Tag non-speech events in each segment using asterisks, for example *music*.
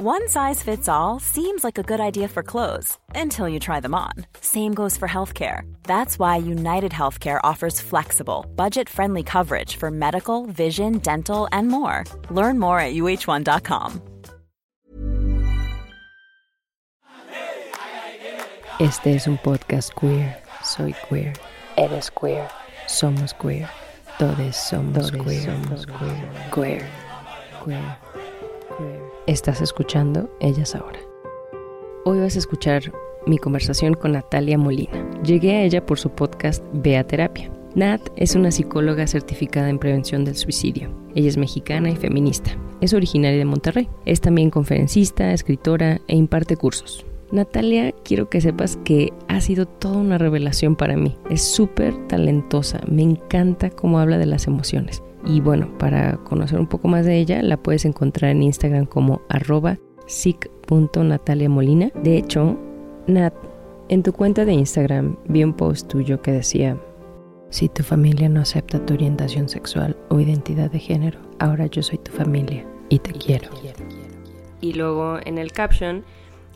One size fits all seems like a good idea for clothes until you try them on. Same goes for healthcare. That's why United Healthcare offers flexible, budget friendly coverage for medical, vision, dental, and more. Learn more at uh1.com. Este es un podcast queer. Soy queer. Eres queer. Somos queer. Todos somos Todes queer. Somos queer. Queer. Queer. Estás escuchando Ellas Ahora. Hoy vas a escuchar mi conversación con Natalia Molina. Llegué a ella por su podcast Bea Terapia. Nat es una psicóloga certificada en prevención del suicidio. Ella es mexicana y feminista. Es originaria de Monterrey. Es también conferencista, escritora e imparte cursos. Natalia, quiero que sepas que ha sido toda una revelación para mí. Es súper talentosa, me encanta cómo habla de las emociones. Y bueno, para conocer un poco más de ella, la puedes encontrar en Instagram como arroba Molina. De hecho, Nat, en tu cuenta de Instagram vi un post tuyo que decía, si tu familia no acepta tu orientación sexual o identidad de género, ahora yo soy tu familia y te quiero. Y luego en el caption,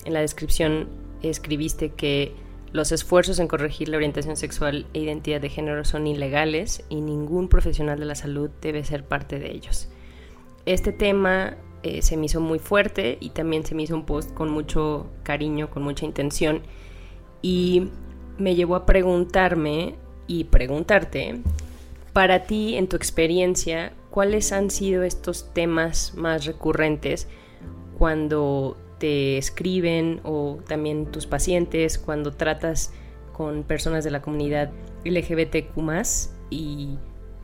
en la descripción, escribiste que los esfuerzos en corregir la orientación sexual e identidad de género son ilegales y ningún profesional de la salud debe ser parte de ellos. Este tema eh, se me hizo muy fuerte y también se me hizo un post con mucho cariño, con mucha intención y me llevó a preguntarme y preguntarte, para ti, en tu experiencia, ¿cuáles han sido estos temas más recurrentes cuando te escriben o también tus pacientes cuando tratas con personas de la comunidad LGBTQ y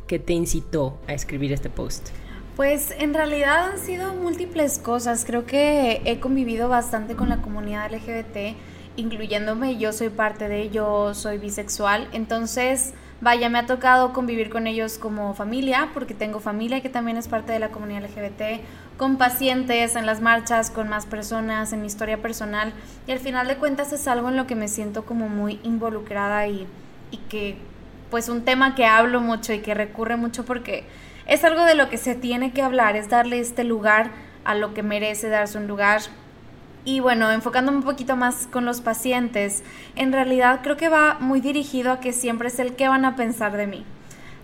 qué te incitó a escribir este post? Pues en realidad han sido múltiples cosas. Creo que he convivido bastante con la comunidad LGBT, incluyéndome. Yo soy parte de ello, soy bisexual. Entonces, vaya, me ha tocado convivir con ellos como familia, porque tengo familia que también es parte de la comunidad LGBT con pacientes, en las marchas, con más personas, en mi historia personal. Y al final de cuentas es algo en lo que me siento como muy involucrada y, y que pues un tema que hablo mucho y que recurre mucho porque es algo de lo que se tiene que hablar, es darle este lugar a lo que merece darse un lugar. Y bueno, enfocándome un poquito más con los pacientes, en realidad creo que va muy dirigido a que siempre es el que van a pensar de mí.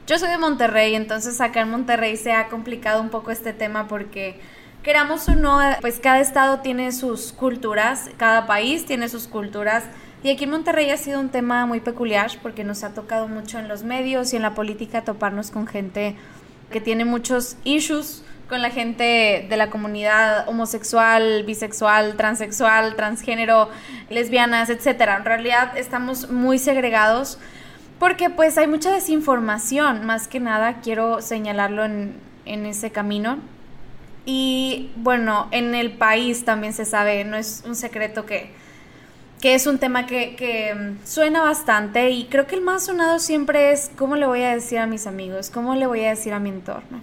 Yo soy de Monterrey, entonces acá en Monterrey se ha complicado un poco este tema porque queramos o no, pues cada estado tiene sus culturas, cada país tiene sus culturas. Y aquí en Monterrey ha sido un tema muy peculiar porque nos ha tocado mucho en los medios y en la política toparnos con gente que tiene muchos issues con la gente de la comunidad homosexual, bisexual, transexual, transgénero, lesbianas, etcétera. En realidad estamos muy segregados porque pues hay mucha desinformación, más que nada quiero señalarlo en, ese camino. Y bueno, en el país también se sabe, no es un secreto que, que es un tema que, que, mm, suena bastante y creo que el más sonado siempre es cómo le voy a decir a mis amigos, cómo le voy a decir a mi entorno.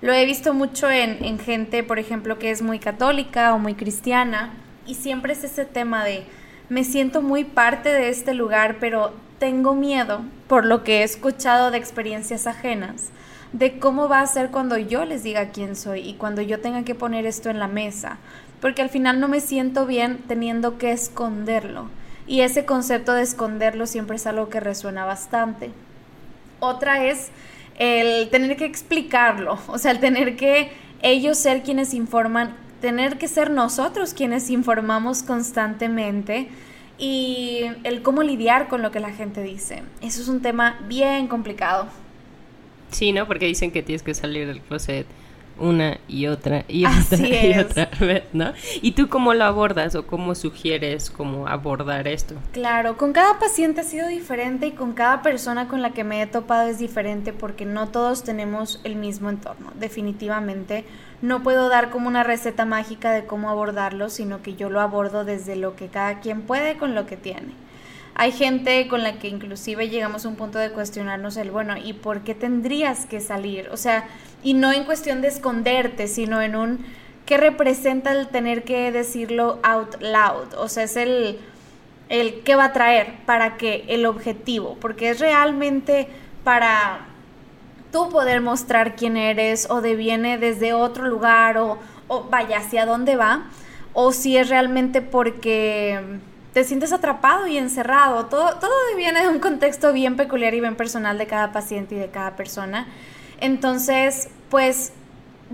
Lo he visto mucho en, en gente, por ejemplo, que es muy católica o muy cristiana y siempre es ese tema de me siento muy parte de este lugar, pero tengo miedo, por lo que he escuchado de experiencias ajenas, de cómo va a ser cuando yo les diga quién soy y cuando yo tenga que poner esto en la mesa, porque al final no me siento bien teniendo que esconderlo. Y ese concepto de esconderlo siempre es algo que resuena bastante. Otra es el tener que explicarlo, o sea, el tener que ellos ser quienes informan, tener que ser nosotros quienes informamos constantemente y el cómo lidiar con lo que la gente dice. Eso es un tema bien complicado. Sí, ¿no? Porque dicen que tienes que salir del closet una y otra y otra y otra *laughs* vez, ¿no? ¿Y tú cómo lo abordas o cómo sugieres cómo abordar esto? Claro, con cada paciente ha sido diferente y con cada persona con la que me he topado es diferente porque no todos tenemos el mismo entorno, definitivamente. No puedo dar como una receta mágica de cómo abordarlo, sino que yo lo abordo desde lo que cada quien puede con lo que tiene. Hay gente con la que inclusive llegamos a un punto de cuestionarnos el, bueno, ¿y por qué tendrías que salir? O sea, y no en cuestión de esconderte, sino en un, ¿qué representa el tener que decirlo out loud? O sea, es el, el qué va a traer, para qué, el objetivo, porque es realmente para tú poder mostrar quién eres o deviene desde otro lugar o, o vaya hacia dónde va o si es realmente porque te sientes atrapado y encerrado. Todo, todo viene de un contexto bien peculiar y bien personal de cada paciente y de cada persona. Entonces, pues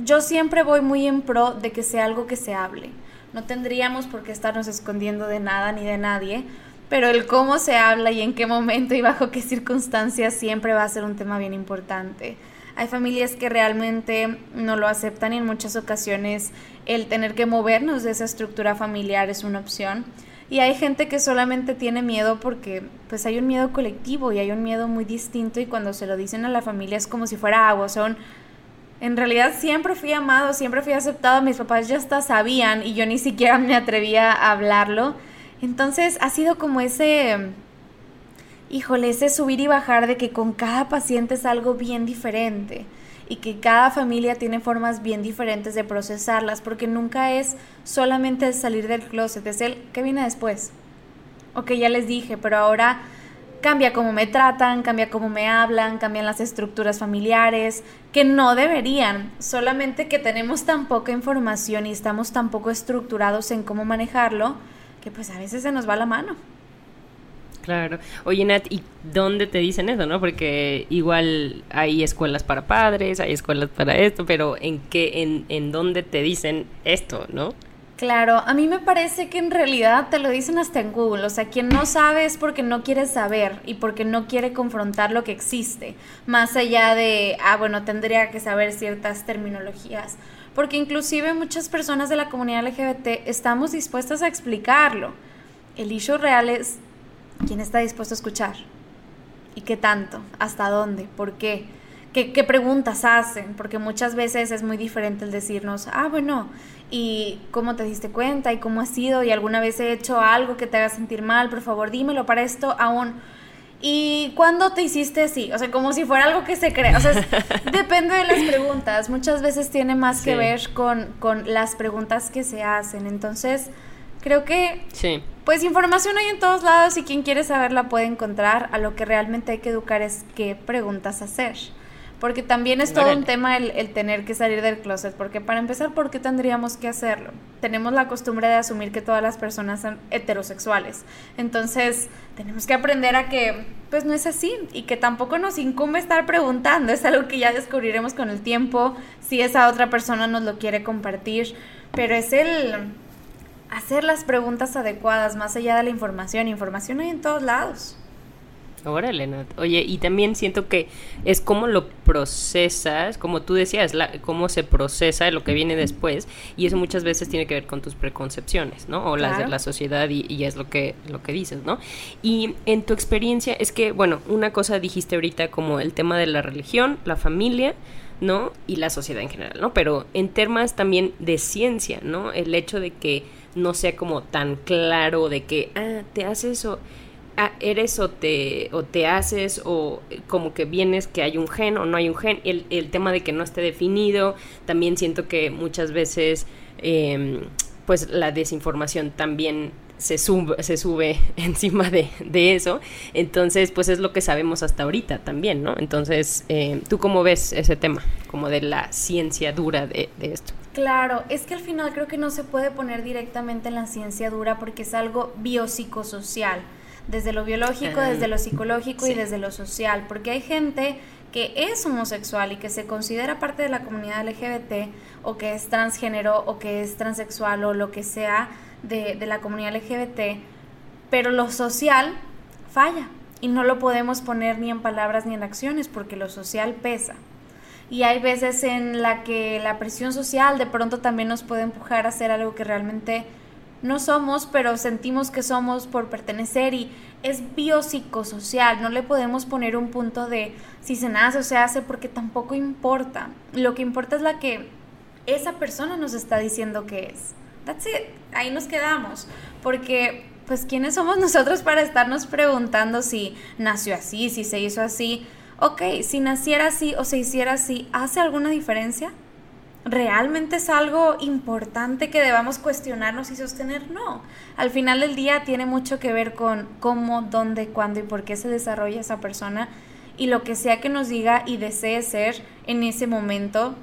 yo siempre voy muy en pro de que sea algo que se hable. No tendríamos por qué estarnos escondiendo de nada ni de nadie, pero el cómo se habla y en qué momento y bajo qué circunstancias siempre va a ser un tema bien importante. Hay familias que realmente no lo aceptan y en muchas ocasiones el tener que movernos de esa estructura familiar es una opción. Y hay gente que solamente tiene miedo porque pues hay un miedo colectivo y hay un miedo muy distinto y cuando se lo dicen a la familia es como si fuera agua, son en realidad siempre fui amado, siempre fui aceptado, mis papás ya hasta sabían y yo ni siquiera me atrevía a hablarlo. Entonces ha sido como ese híjole, ese subir y bajar de que con cada paciente es algo bien diferente y que cada familia tiene formas bien diferentes de procesarlas, porque nunca es solamente el salir del closet, es el que viene después. Ok, ya les dije, pero ahora cambia cómo me tratan, cambia cómo me hablan, cambian las estructuras familiares, que no deberían, solamente que tenemos tan poca información y estamos tan poco estructurados en cómo manejarlo, pues a veces se nos va la mano. Claro. Oye, Nat, ¿y dónde te dicen eso, no? Porque igual hay escuelas para padres, hay escuelas para esto, pero ¿en qué, en, en dónde te dicen esto, no? Claro, a mí me parece que en realidad te lo dicen hasta en Google, o sea, quien no sabe es porque no quiere saber y porque no quiere confrontar lo que existe, más allá de, ah, bueno, tendría que saber ciertas terminologías, porque inclusive muchas personas de la comunidad LGBT estamos dispuestas a explicarlo. El issue real es ¿Quién está dispuesto a escuchar? ¿Y qué tanto? ¿Hasta dónde? ¿Por qué? ¿Qué, preguntas hacen? Porque muchas veces es muy diferente el decirnos, ah, bueno, ¿y cómo te diste cuenta? ¿Y cómo ha sido? ¿Y alguna vez he hecho algo que te haga sentir mal? Por favor, dímelo para esto aún. ¿Y cuándo te hiciste así? O sea, como si fuera algo que se cree. O sea, *laughs* depende de las preguntas. Muchas veces tiene más que ver con, con las preguntas que se hacen. Entonces, creo que sí. pues información hay en todos lados y quien quiere saberla puede encontrar. A lo que realmente hay que educar es qué preguntas hacer. Porque también es todo un tema el, el, tener que salir del closet. Porque para empezar, ¿por qué tendríamos que hacerlo? Tenemos la costumbre de asumir que todas las personas son heterosexuales. Entonces, tenemos que aprender a que, pues no es así. Y que tampoco nos incumbe estar preguntando. Es algo que ya descubriremos con el tiempo, si esa otra persona nos lo quiere compartir. Pero es el hacer las preguntas adecuadas más allá de la información. Información hay en todos lados. Órale, Nat. Oye, y también siento que es como lo procesas, como tú decías, la, cómo se procesa lo que viene después, y eso muchas veces tiene que ver con tus preconcepciones, ¿no? O las de la sociedad, y, y, es lo que, lo que dices, ¿no? Y en tu experiencia, es que, bueno, una cosa dijiste ahorita como el tema de la religión, la familia, ¿no? Y la sociedad en general, ¿no? Pero en temas también de ciencia, ¿no? El hecho de que no sea como tan claro de que, ah, te haces o ah, eres o te, o te haces o como que vienes que hay un gen o no hay un gen. El, el tema de que no esté definido, también siento que muchas veces em, pues la desinformación también se sube, se sube *laughs* encima de, de, eso. Entonces, pues es lo que sabemos hasta ahorita también, ¿no? Entonces, eh, ¿tú cómo ves ese tema? Como de la ciencia dura de, de esto. Claro, es que al final creo que no se puede poner directamente en la ciencia dura porque es algo biopsicosocial, desde lo biológico, desde lo psicológico y desde lo social, porque hay gente que es homosexual y que se considera parte de la comunidad LGBT o que es transgénero o que es transexual o lo que sea de, de la comunidad LGBT, pero lo social falla y no lo podemos poner ni en palabras ni en acciones porque lo social pesa. Y hay veces en la que la presión social de pronto también nos puede empujar a hacer algo que realmente no somos, pero sentimos que somos por pertenecer y es biopsicosocial, no le podemos poner un punto de si se nace o se hace porque tampoco importa. Lo que importa es la que esa persona nos está diciendo que es. That's it. Ahí nos quedamos, porque pues quiénes somos *laughs* nosotros para estarnos preguntando si nació así, si se hizo así ok, si naciera así o se hiciera así, ¿hace alguna diferencia? ¿Realmente es algo importante que debamos cuestionarnos y sostener? No. Al final del día tiene mucho que ver con cómo, dónde, cuándo y por qué se desarrolla esa persona y lo que sea que nos diga y desee ser en ese momento,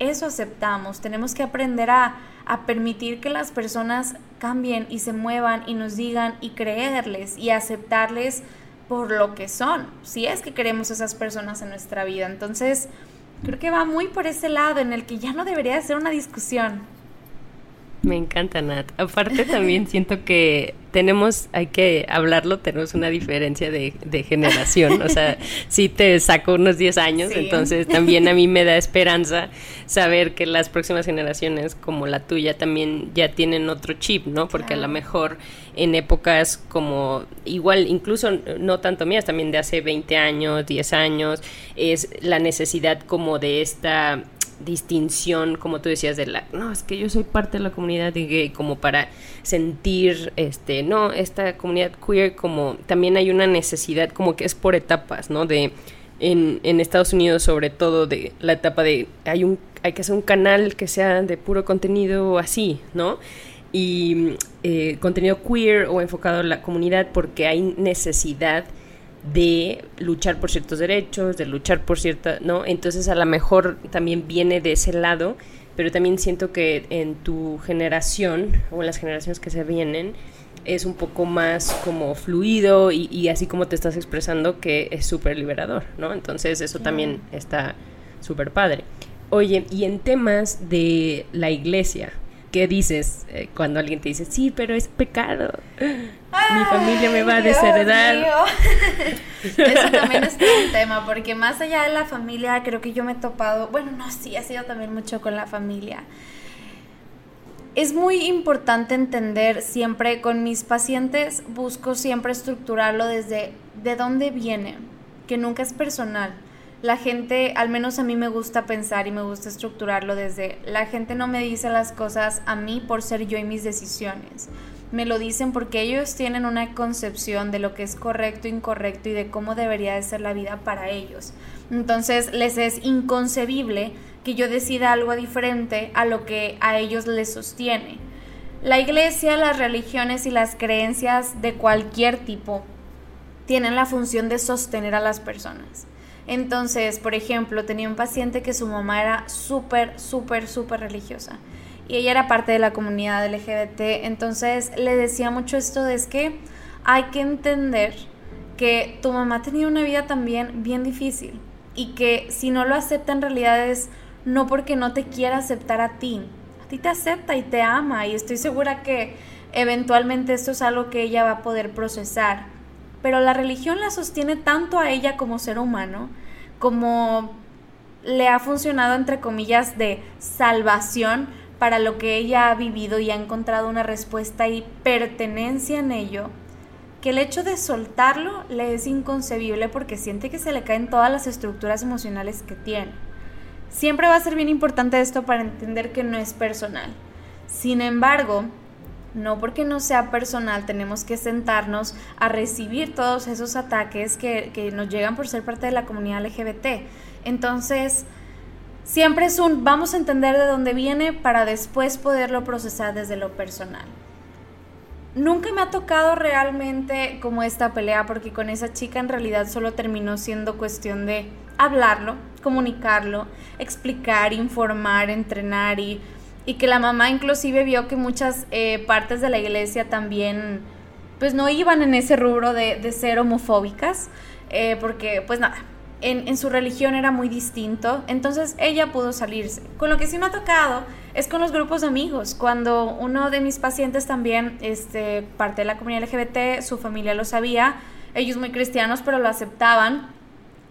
eso aceptamos. Tenemos que aprender a, a permitir que las personas cambien y se muevan y nos digan y creerles y aceptarles por lo que son, si es que queremos esas personas en nuestra vida. Entonces, creo que va muy por ese lado en el que ya no debería ser una discusión. Me encanta, Nat. Aparte también siento que tenemos, hay que hablarlo, tenemos una diferencia de, generación. O sea, sí te saco unos 10 años, entonces también a mí me da esperanza saber que las próximas generaciones como la tuya también ya tienen otro chip, ¿no? Porque a lo mejor en épocas como igual, incluso no tanto mías, también de hace 20 años, 10 años, es la necesidad como de esta distinción, como tú decías, de la, no, es que yo soy parte de la comunidad gay, como para sentir, este, no, esta comunidad queer, como también hay una necesidad, como que es por etapas, ¿no? De, en, en Estados Unidos, sobre todo, de la etapa de, hay un, hay que hacer un canal que sea de puro contenido así, ¿no? Y eh, contenido queer o enfocado en la comunidad porque hay necesidad de luchar por ciertos derechos, de luchar por cierta, ¿no? Entonces a lo mejor también viene de ese lado, pero también siento que en tu generación o en las generaciones que se vienen es un poco más como fluido y, así como te estás expresando que es súper liberador, ¿no? Entonces eso también está súper padre. Oye, y en temas de la iglesia, ¿Qué dices eh, cuando alguien te dice, sí, pero es pecado? Mi familia me va a desheredar. *laughs* Eso también es un tema, porque más allá de la familia, creo que yo me he topado, bueno, no, sí, ha sido también mucho con la familia. Es muy importante entender siempre con mis pacientes, busco siempre estructurarlo desde de dónde viene, que nunca es personal la gente, al menos a mí me gusta pensar y me gusta estructurarlo desde, la gente no me dice las cosas a mí por ser yo y mis decisiones. Me lo dicen porque ellos tienen una concepción de lo que es correcto, incorrecto y de cómo debería de ser la vida para ellos. Entonces les es inconcebible que yo decida algo diferente a lo que a ellos les sostiene. La iglesia, las religiones y las creencias de cualquier tipo tienen la función de sostener a las personas. Entonces, por ejemplo, tenía un paciente que su mamá era súper, súper, súper religiosa. Y ella era parte de la comunidad LGBT, entonces le decía mucho esto de es que hay que entender que tu mamá tenía una vida también bien difícil y que si no lo acepta en realidad es no porque no te quiera aceptar a ti, a ti te acepta y te ama y estoy segura que eventualmente esto es algo que ella va a poder procesar pero la religión la sostiene tanto a ella como ser humano, como le ha funcionado entre comillas de salvación para lo que ella ha vivido y ha encontrado una respuesta y pertenencia en ello, que el hecho de soltarlo le es inconcebible porque siente que se le caen todas las estructuras emocionales que tiene. Siempre va a ser bien importante esto para entender que no es personal. Sin embargo, no porque no sea personal, tenemos que sentarnos a recibir todos esos ataques que, nos llegan por ser parte de la comunidad LGBT. Entonces, siempre es un vamos a entender de dónde viene para después poderlo procesar desde lo personal. Nunca me ha tocado realmente como esta pelea porque con esa chica en realidad solo terminó siendo cuestión de hablarlo, comunicarlo, explicar, informar, entrenar y y que la mamá inclusive vio que muchas eh, partes de la iglesia también pues no iban en ese rubro de, ser homofóbicas, eh, porque pues nada, en, en, su religión era muy distinto, entonces ella pudo salirse. Con lo que sí me ha tocado es con los grupos de amigos, cuando uno de mis pacientes también, este, parte de la comunidad LGBT, su familia lo sabía, ellos muy cristianos, pero lo aceptaban,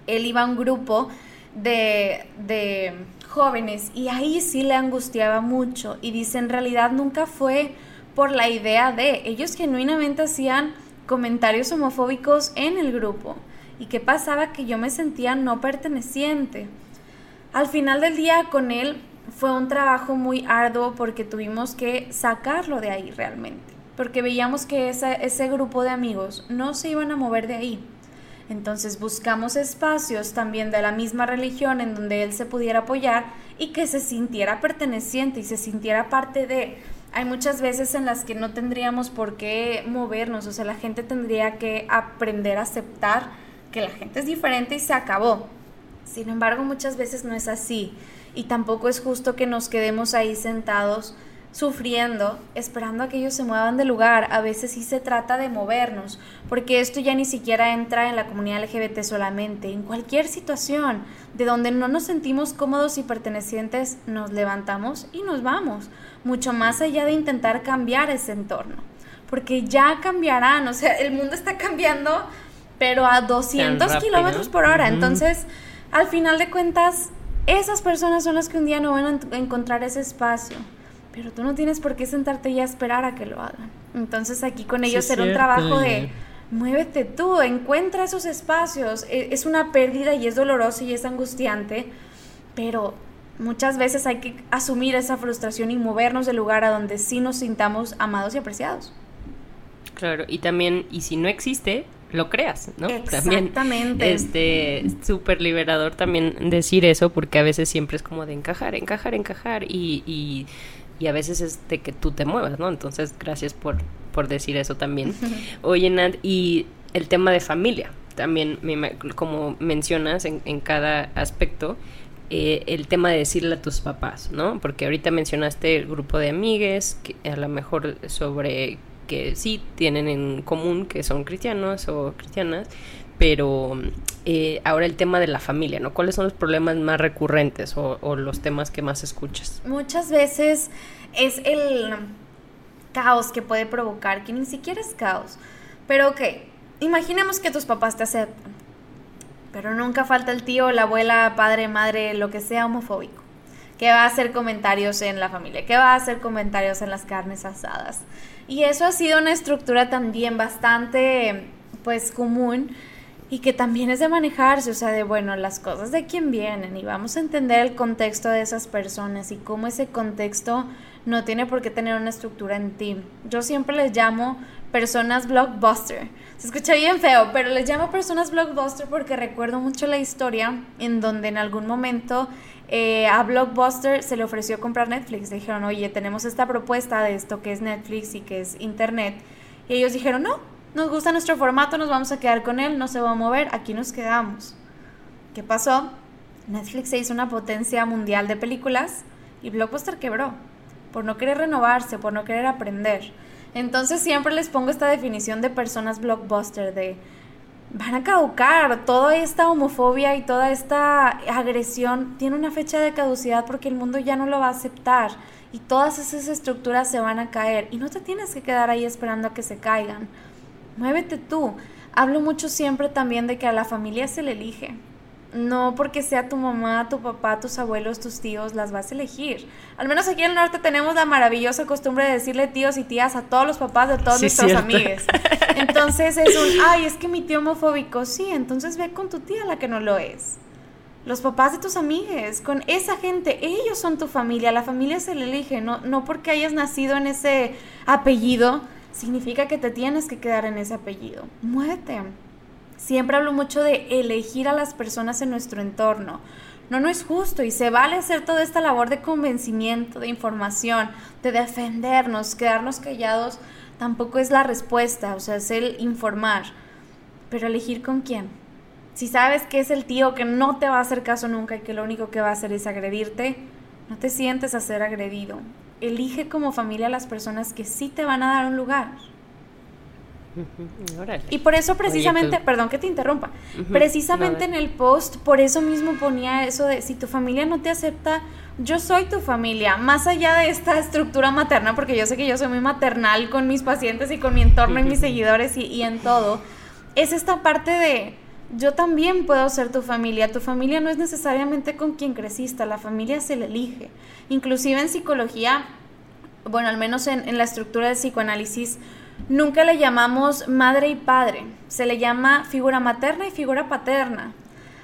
él iba a un grupo de, de jóvenes y ahí sí le angustiaba mucho y dice en realidad nunca fue por la idea de ellos genuinamente hacían comentarios homofóbicos en el grupo y qué pasaba que yo me sentía no perteneciente. Al final del día con él fue un trabajo muy arduo porque tuvimos que sacarlo de ahí realmente, porque veíamos que ese grupo de amigos no se iban a mover de ahí. Entonces buscamos espacios también de la misma religión en donde él se pudiera apoyar y que se sintiera perteneciente y se sintiera parte de... Hay muchas veces en las que no tendríamos por qué movernos, o sea, la gente tendría que aprender a aceptar que la gente es diferente y se acabó. Sin embargo, muchas veces no es así y tampoco es justo que nos quedemos ahí sentados sufriendo, esperando a que ellos se muevan de lugar. A veces sí se trata de movernos, porque esto ya ni siquiera entra en la comunidad LGBT solamente. En cualquier situación de donde no nos sentimos cómodos y pertenecientes, nos levantamos y nos vamos, mucho más allá de intentar cambiar ese entorno, porque ya cambiarán, o sea, el mundo está cambiando, pero a 200 kilómetros por hora. Entonces, al final de cuentas, esas personas son las que un día no van a encontrar ese espacio pero tú no tienes por qué sentarte y esperar a que lo hagan. Entonces aquí con ellos será un trabajo de muévete tú, encuentra esos espacios. E, es una pérdida y es doloroso y es angustiante, pero muchas veces hay que asumir esa frustración y movernos del lugar a donde sí nos sintamos amados y apreciados. Claro, y también, y si no existe, lo creas, ¿no? Exactamente. También, este, súper liberador también decir eso, porque a veces siempre es como de encajar, encajar, encajar, y y a veces es de que tú te muevas, ¿no? Entonces, gracias por, por decir eso también. *laughs* Oye, Nat, y el tema de familia, también, como mencionas en, en cada aspecto, eh, el tema de decirle a tus papás, ¿no? Porque ahorita mencionaste el grupo de amigues, que a lo mejor sobre que sí tienen en común que son cristianos o cristianas, pero eh, ahora el tema de la familia, ¿no? ¿Cuáles son los problemas más recurrentes o, los temas que más escuchas? Muchas veces es el caos que puede provocar, que ni siquiera es caos. Pero ok, imaginemos que tus papás te aceptan, pero nunca falta el tío, la abuela, padre, madre, lo que sea homofóbico, que va a hacer comentarios en la familia, que va a hacer comentarios en las carnes asadas. Y eso ha sido una estructura también bastante, pues, común y que también es de manejarse, o sea, de bueno, las cosas de quién vienen y vamos a entender el contexto de esas personas y cómo ese contexto no tiene por qué tener una estructura en ti. Yo siempre les llamo personas blockbuster. Se escucha bien feo, pero les llamo personas blockbuster porque recuerdo mucho la historia en donde en algún momento eh, a Blockbuster se le ofreció comprar Netflix. dijeron, oye, tenemos esta propuesta de esto que es Netflix y que es Internet. Y ellos dijeron, no, nos gusta nuestro formato, nos vamos a quedar con él, no se va a mover, aquí nos quedamos. ¿Qué pasó? Netflix se hizo una potencia mundial de películas y Blockbuster quebró por no querer renovarse, por no querer aprender. Entonces siempre les pongo esta definición de personas blockbuster de van a caducar, toda esta homofobia y toda esta agresión tiene una fecha de caducidad porque el mundo ya no lo va a aceptar y todas esas estructuras se van a caer y no te tienes que quedar ahí esperando a que se caigan muévete tú. Hablo mucho siempre también de que a la familia se le elige. No porque sea tu mamá, tu papá, tus abuelos, tus tíos, las vas a elegir. Al menos aquí en el norte tenemos la maravillosa costumbre de decirle tíos y tías a todos los papás de todos nuestros amigos. *laughs* Entonces es un, ay, es que mi tío homofóbico, sí, entonces ve con tu tía la que no lo es. Los papás de tus amigues, con esa gente, ellos son tu familia, la familia se le elige, no, no porque hayas nacido en ese apellido, significa que te tienes que quedar en ese apellido. Muévete. Siempre hablo mucho de elegir a las personas en nuestro entorno. No, no es justo y se vale hacer toda esta labor de convencimiento, de información, de defendernos, quedarnos callados, tampoco es la respuesta, o sea, es el informar. Pero elegir con quién. Si sabes que es el tío que no te va a hacer caso nunca y que lo único que va a hacer es agredirte, no te sientes a ser agredido elige como familia a las personas que sí te van a dar un lugar. Y por eso precisamente, perdón que te interrumpa, precisamente en el post, por eso mismo ponía eso de si tu familia no te acepta, yo soy tu familia, más allá de esta estructura materna, porque yo sé que yo soy muy maternal con mis pacientes y con mi entorno y mis *laughs* seguidores y, y en todo, es esta parte de yo también puedo ser tu familia. Tu familia no es necesariamente con quien creciste, la familia se le elige. Inclusive en psicología, bueno, al menos en, la estructura del psicoanálisis, nunca le llamamos madre y padre, se le llama figura materna y figura paterna.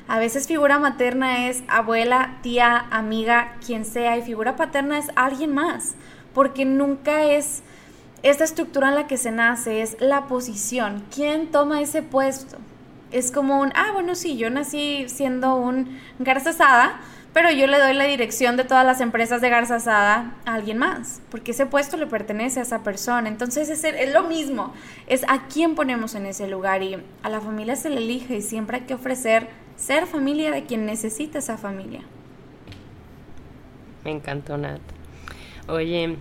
A veces figura materna es abuela, tía, amiga, quien sea, y figura paterna es alguien más, porque nunca es esta estructura en la que se nace, es la posición, quién toma ese puesto es como un, ah, bueno, sí, yo nací siendo un garza asada, pero yo le doy la dirección de todas las empresas de garza asada a alguien más, porque ese puesto le pertenece a esa persona. Entonces es, es lo mismo, es a quién ponemos en ese lugar y a la familia se le elige y siempre hay que ofrecer ser familia de quien necesita esa familia. Me encantó, Nat. Oye,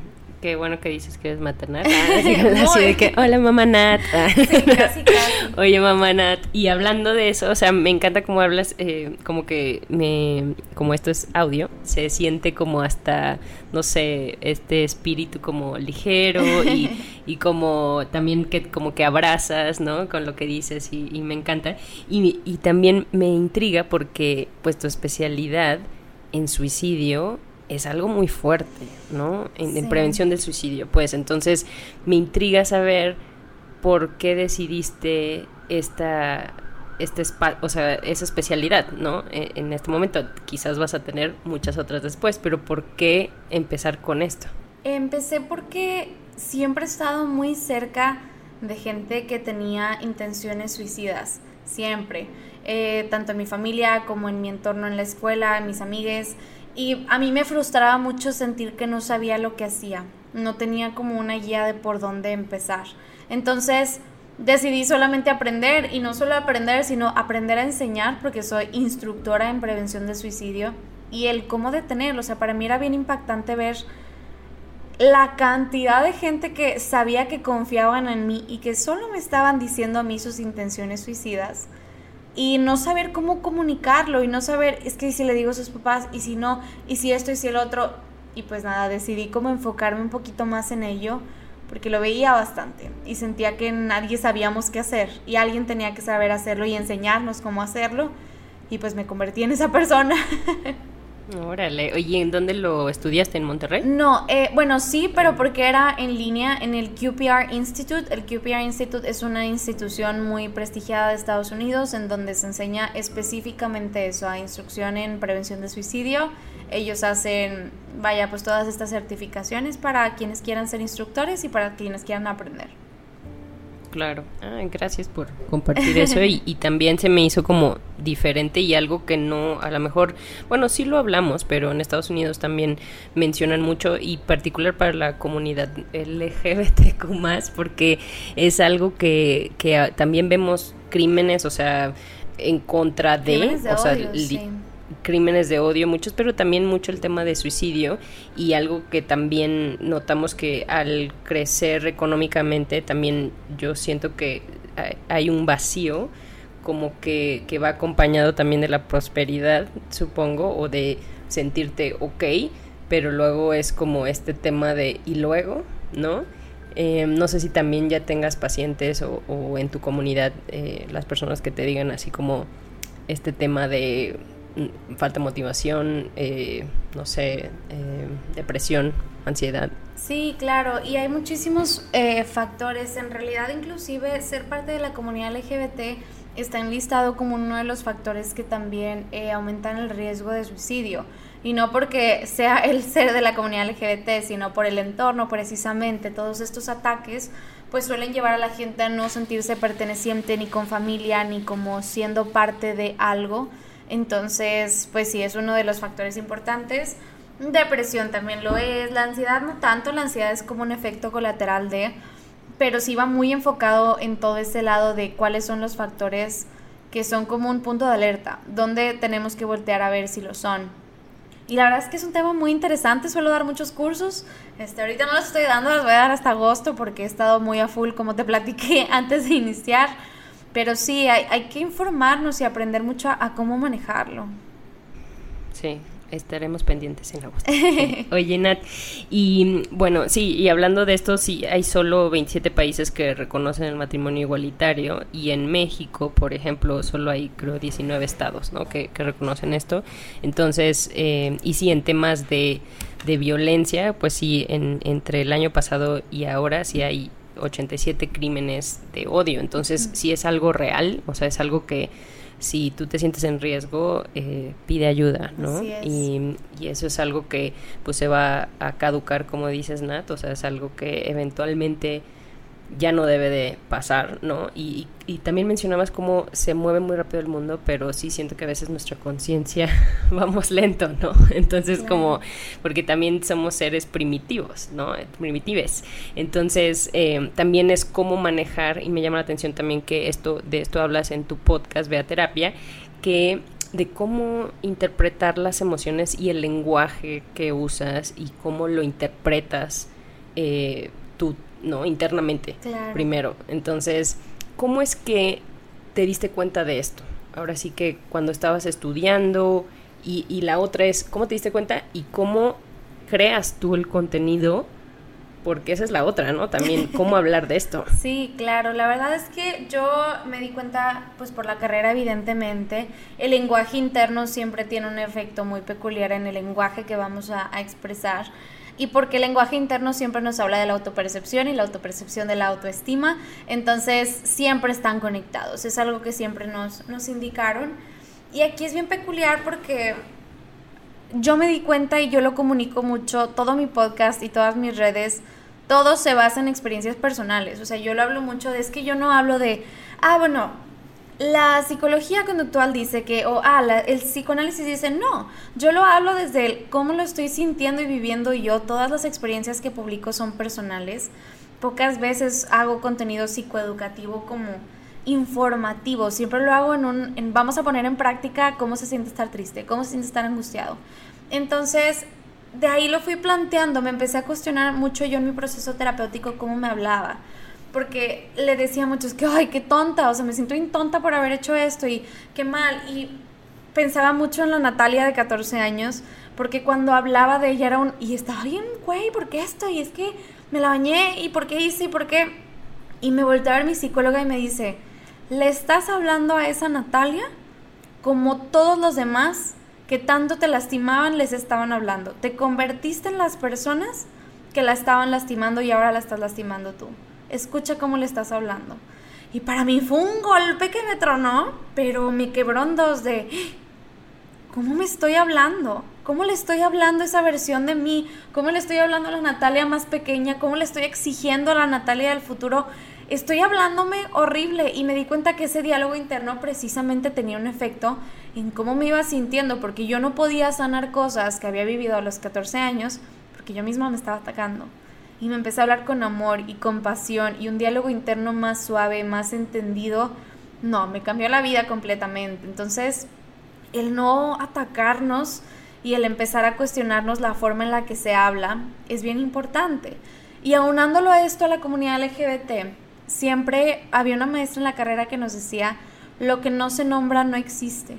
qué bueno que dices que eres maternal. *laughs* Ah, así, de que, hola mamá Nat. casi, *laughs* Oye mamá Nat. Y hablando de eso, o sea, me encanta cómo hablas, eh, como que me, como esto es audio, se siente como hasta, no sé, este espíritu como ligero y, *laughs* y como también que como que abrazas, ¿no? Con lo que dices y, y me encanta. Y, y también me intriga porque pues tu especialidad en suicidio es algo muy fuerte, ¿no? En, prevención del suicidio, pues entonces me intriga saber por qué decidiste esta, este o sea, esa especialidad, ¿no? En, en, este momento quizás vas a tener muchas otras después, pero ¿por qué empezar con esto? Empecé porque siempre he estado muy cerca de gente que tenía intenciones suicidas, siempre. Eh, tanto en mi familia como en mi entorno en la escuela, en mis amigues. Y a mí me frustraba mucho sentir que no sabía lo que hacía. No tenía como una guía de por dónde empezar. Entonces decidí solamente aprender y no solo aprender, sino aprender a enseñar porque soy instructora en prevención de suicidio y el cómo detenerlo. O sea, para mí era bien impactante ver la cantidad de gente que sabía que confiaban en mí y que solo me estaban diciendo a mí sus intenciones suicidas y no saber cómo comunicarlo y no saber, es que si le digo a sus papás y si no, y si esto y si el otro, y pues nada, decidí como enfocarme un poquito más en ello porque lo veía bastante y sentía que nadie sabíamos qué hacer y alguien tenía que saber hacerlo y enseñarnos cómo hacerlo y pues me convertí en esa persona. *laughs* Órale, oye, ¿en dónde lo estudiaste? ¿En Monterrey? No, eh, bueno, sí, pero porque era en línea en el QPR Institute. El QPR Institute es una institución muy prestigiada de Estados Unidos en donde se enseña específicamente eso, a instrucción en prevención de suicidio. Ellos hacen, vaya, pues todas estas certificaciones para quienes quieran ser instructores y para quienes quieran aprender. Claro. Ah, gracias por compartir eso y, y, también se me hizo como diferente y algo que no, a lo mejor, bueno, sí lo hablamos, pero en Estados Unidos también mencionan mucho y particular para la comunidad LGBTQ más porque es algo que, que también vemos crímenes, o sea, en contra de, o sea, crímenes de odio, muchos, pero también mucho el tema de suicidio y algo que también notamos que al crecer económicamente también yo siento que hay un vacío como que, que va acompañado también de la prosperidad, supongo, o de sentirte ok, pero luego es como este tema de y luego, ¿no? Eh, no sé si también ya tengas pacientes o, o en tu comunidad eh, las personas que te digan así como este tema de falta de motivación, eh, no sé, eh, depresión, ansiedad. Sí, claro, y hay muchísimos eh, factores. En realidad, inclusive ser parte de la comunidad LGBT está enlistado como uno de los factores que también aumentan el riesgo de suicidio. Y no porque sea *laughs* el ser de la comunidad LGBT, sino por el entorno, precisamente. Todos estos ataques pues suelen llevar a la gente a no sentirse perteneciente ni con familia, ni como siendo parte de algo entonces, pues sí, es uno de los factores importantes. Depresión también lo es, la ansiedad no tanto, la ansiedad es como un efecto colateral de, pero sí va muy enfocado en todo ese lado de cuáles son los factores que son como un punto de alerta, donde tenemos que voltear a ver si lo son. Y la verdad es que es un tema muy interesante, suelo dar muchos cursos, este, ahorita no los estoy dando, los voy a dar hasta agosto porque he estado muy a full, como te platiqué *laughs* antes de iniciar pero sí, hay, hay que informarnos y aprender mucho a, cómo manejarlo. Sí, estaremos pendientes en agosto. *laughs* Oye, Nat, y bueno, sí, y hablando de esto, sí, hay solo 27 países que reconocen el matrimonio igualitario y en México, por ejemplo, solo hay, creo, 19 estados, ¿no? Que, que reconocen esto. Entonces, eh, y sí, en temas de, de violencia, pues sí, en, entre el año pasado y ahora sí hay 87 crímenes de odio. Entonces, si es algo real, o sea, es algo que si tú te sientes en riesgo, eh, pide ayuda, ¿no? Y, y, eso es algo que pues se va a caducar, como dices, Nat, o sea, es algo que eventualmente ya no debe de pasar, ¿no? Y, y, también mencionabas cómo se mueve muy rápido el mundo, pero sí siento que a veces nuestra conciencia *laughs* vamos lento, ¿no? Entonces como, porque también somos seres primitivos, ¿no? Primitives. Entonces eh, también es cómo manejar, y me llama la atención también que esto, de esto hablas en tu podcast, Vea Terapia, que de cómo interpretar las emociones y el lenguaje que usas y cómo lo interpretas eh, tú, ¿no? Internamente, primero. Entonces, ¿cómo es que te diste cuenta de esto? Ahora sí que cuando estabas estudiando y, y la otra es, ¿cómo te diste cuenta y cómo creas tú el contenido porque esa es la otra, ¿no? También *laughs* cómo hablar de esto. Sí, claro, la verdad es que yo me di cuenta, pues por la carrera evidentemente, el lenguaje interno siempre tiene un efecto muy peculiar en el lenguaje que vamos a, expresar y porque el lenguaje interno siempre nos habla de la autopercepción y la autopercepción de la autoestima, entonces siempre están conectados, es algo que siempre nos, nos indicaron. Y aquí es bien peculiar porque yo me di cuenta y yo lo comunico mucho, todo mi podcast y todas mis redes todo se basa en experiencias personales. O sea, yo lo hablo mucho de, es que yo no hablo de, ah, bueno, la psicología conductual dice que, o ah, el psicoanálisis dice, no, yo lo hablo desde el cómo lo estoy sintiendo y viviendo yo, todas las experiencias que publico son personales. Pocas veces hago contenido psicoeducativo como informativo, siempre lo hago en un, vamos a poner en práctica cómo se siente estar triste, cómo se siente estar angustiado. Entonces, de ahí lo fui planteando, me empecé a cuestionar mucho yo en mi proceso terapéutico cómo me hablaba. Porque le decía a muchos que, ay, qué tonta, o sea, me siento bien tonta por haber hecho esto y qué mal. Y pensaba mucho en la Natalia de 14 años, porque cuando hablaba de ella era un, y estaba bien, güey, ¿por qué esto? Y es que me la bañé, y por qué hice, y por qué. Y me volteé a ver mi psicóloga y me dice, ¿le estás hablando a esa Natalia como todos los demás que tanto te lastimaban les estaban hablando. Te convertiste en las personas que la estaban lastimando y ahora la estás lastimando tú. Escucha cómo le estás hablando. Y para mí fue un golpe que me tronó, pero me quebró en dos de, ¿cómo me estoy hablando? ¿Cómo le estoy hablando esa versión de mí? ¿Cómo le estoy hablando a la Natalia más pequeña? ¿Cómo le estoy exigiendo a la Natalia del futuro? Estoy hablándome horrible y me di cuenta que ese diálogo interno precisamente tenía un efecto en cómo me iba sintiendo, porque yo no podía sanar cosas que había vivido a los 14 años, porque yo misma me estaba atacando. Y me empecé a hablar con amor y compasión y un diálogo interno más suave, más entendido. No, me cambió la vida completamente. Entonces, el no atacarnos y el empezar a cuestionarnos la forma en la que se habla es bien importante. Y aunándolo a esto a la comunidad LGBT, siempre había una maestra en la carrera que nos decía, lo que no se nombra no existe.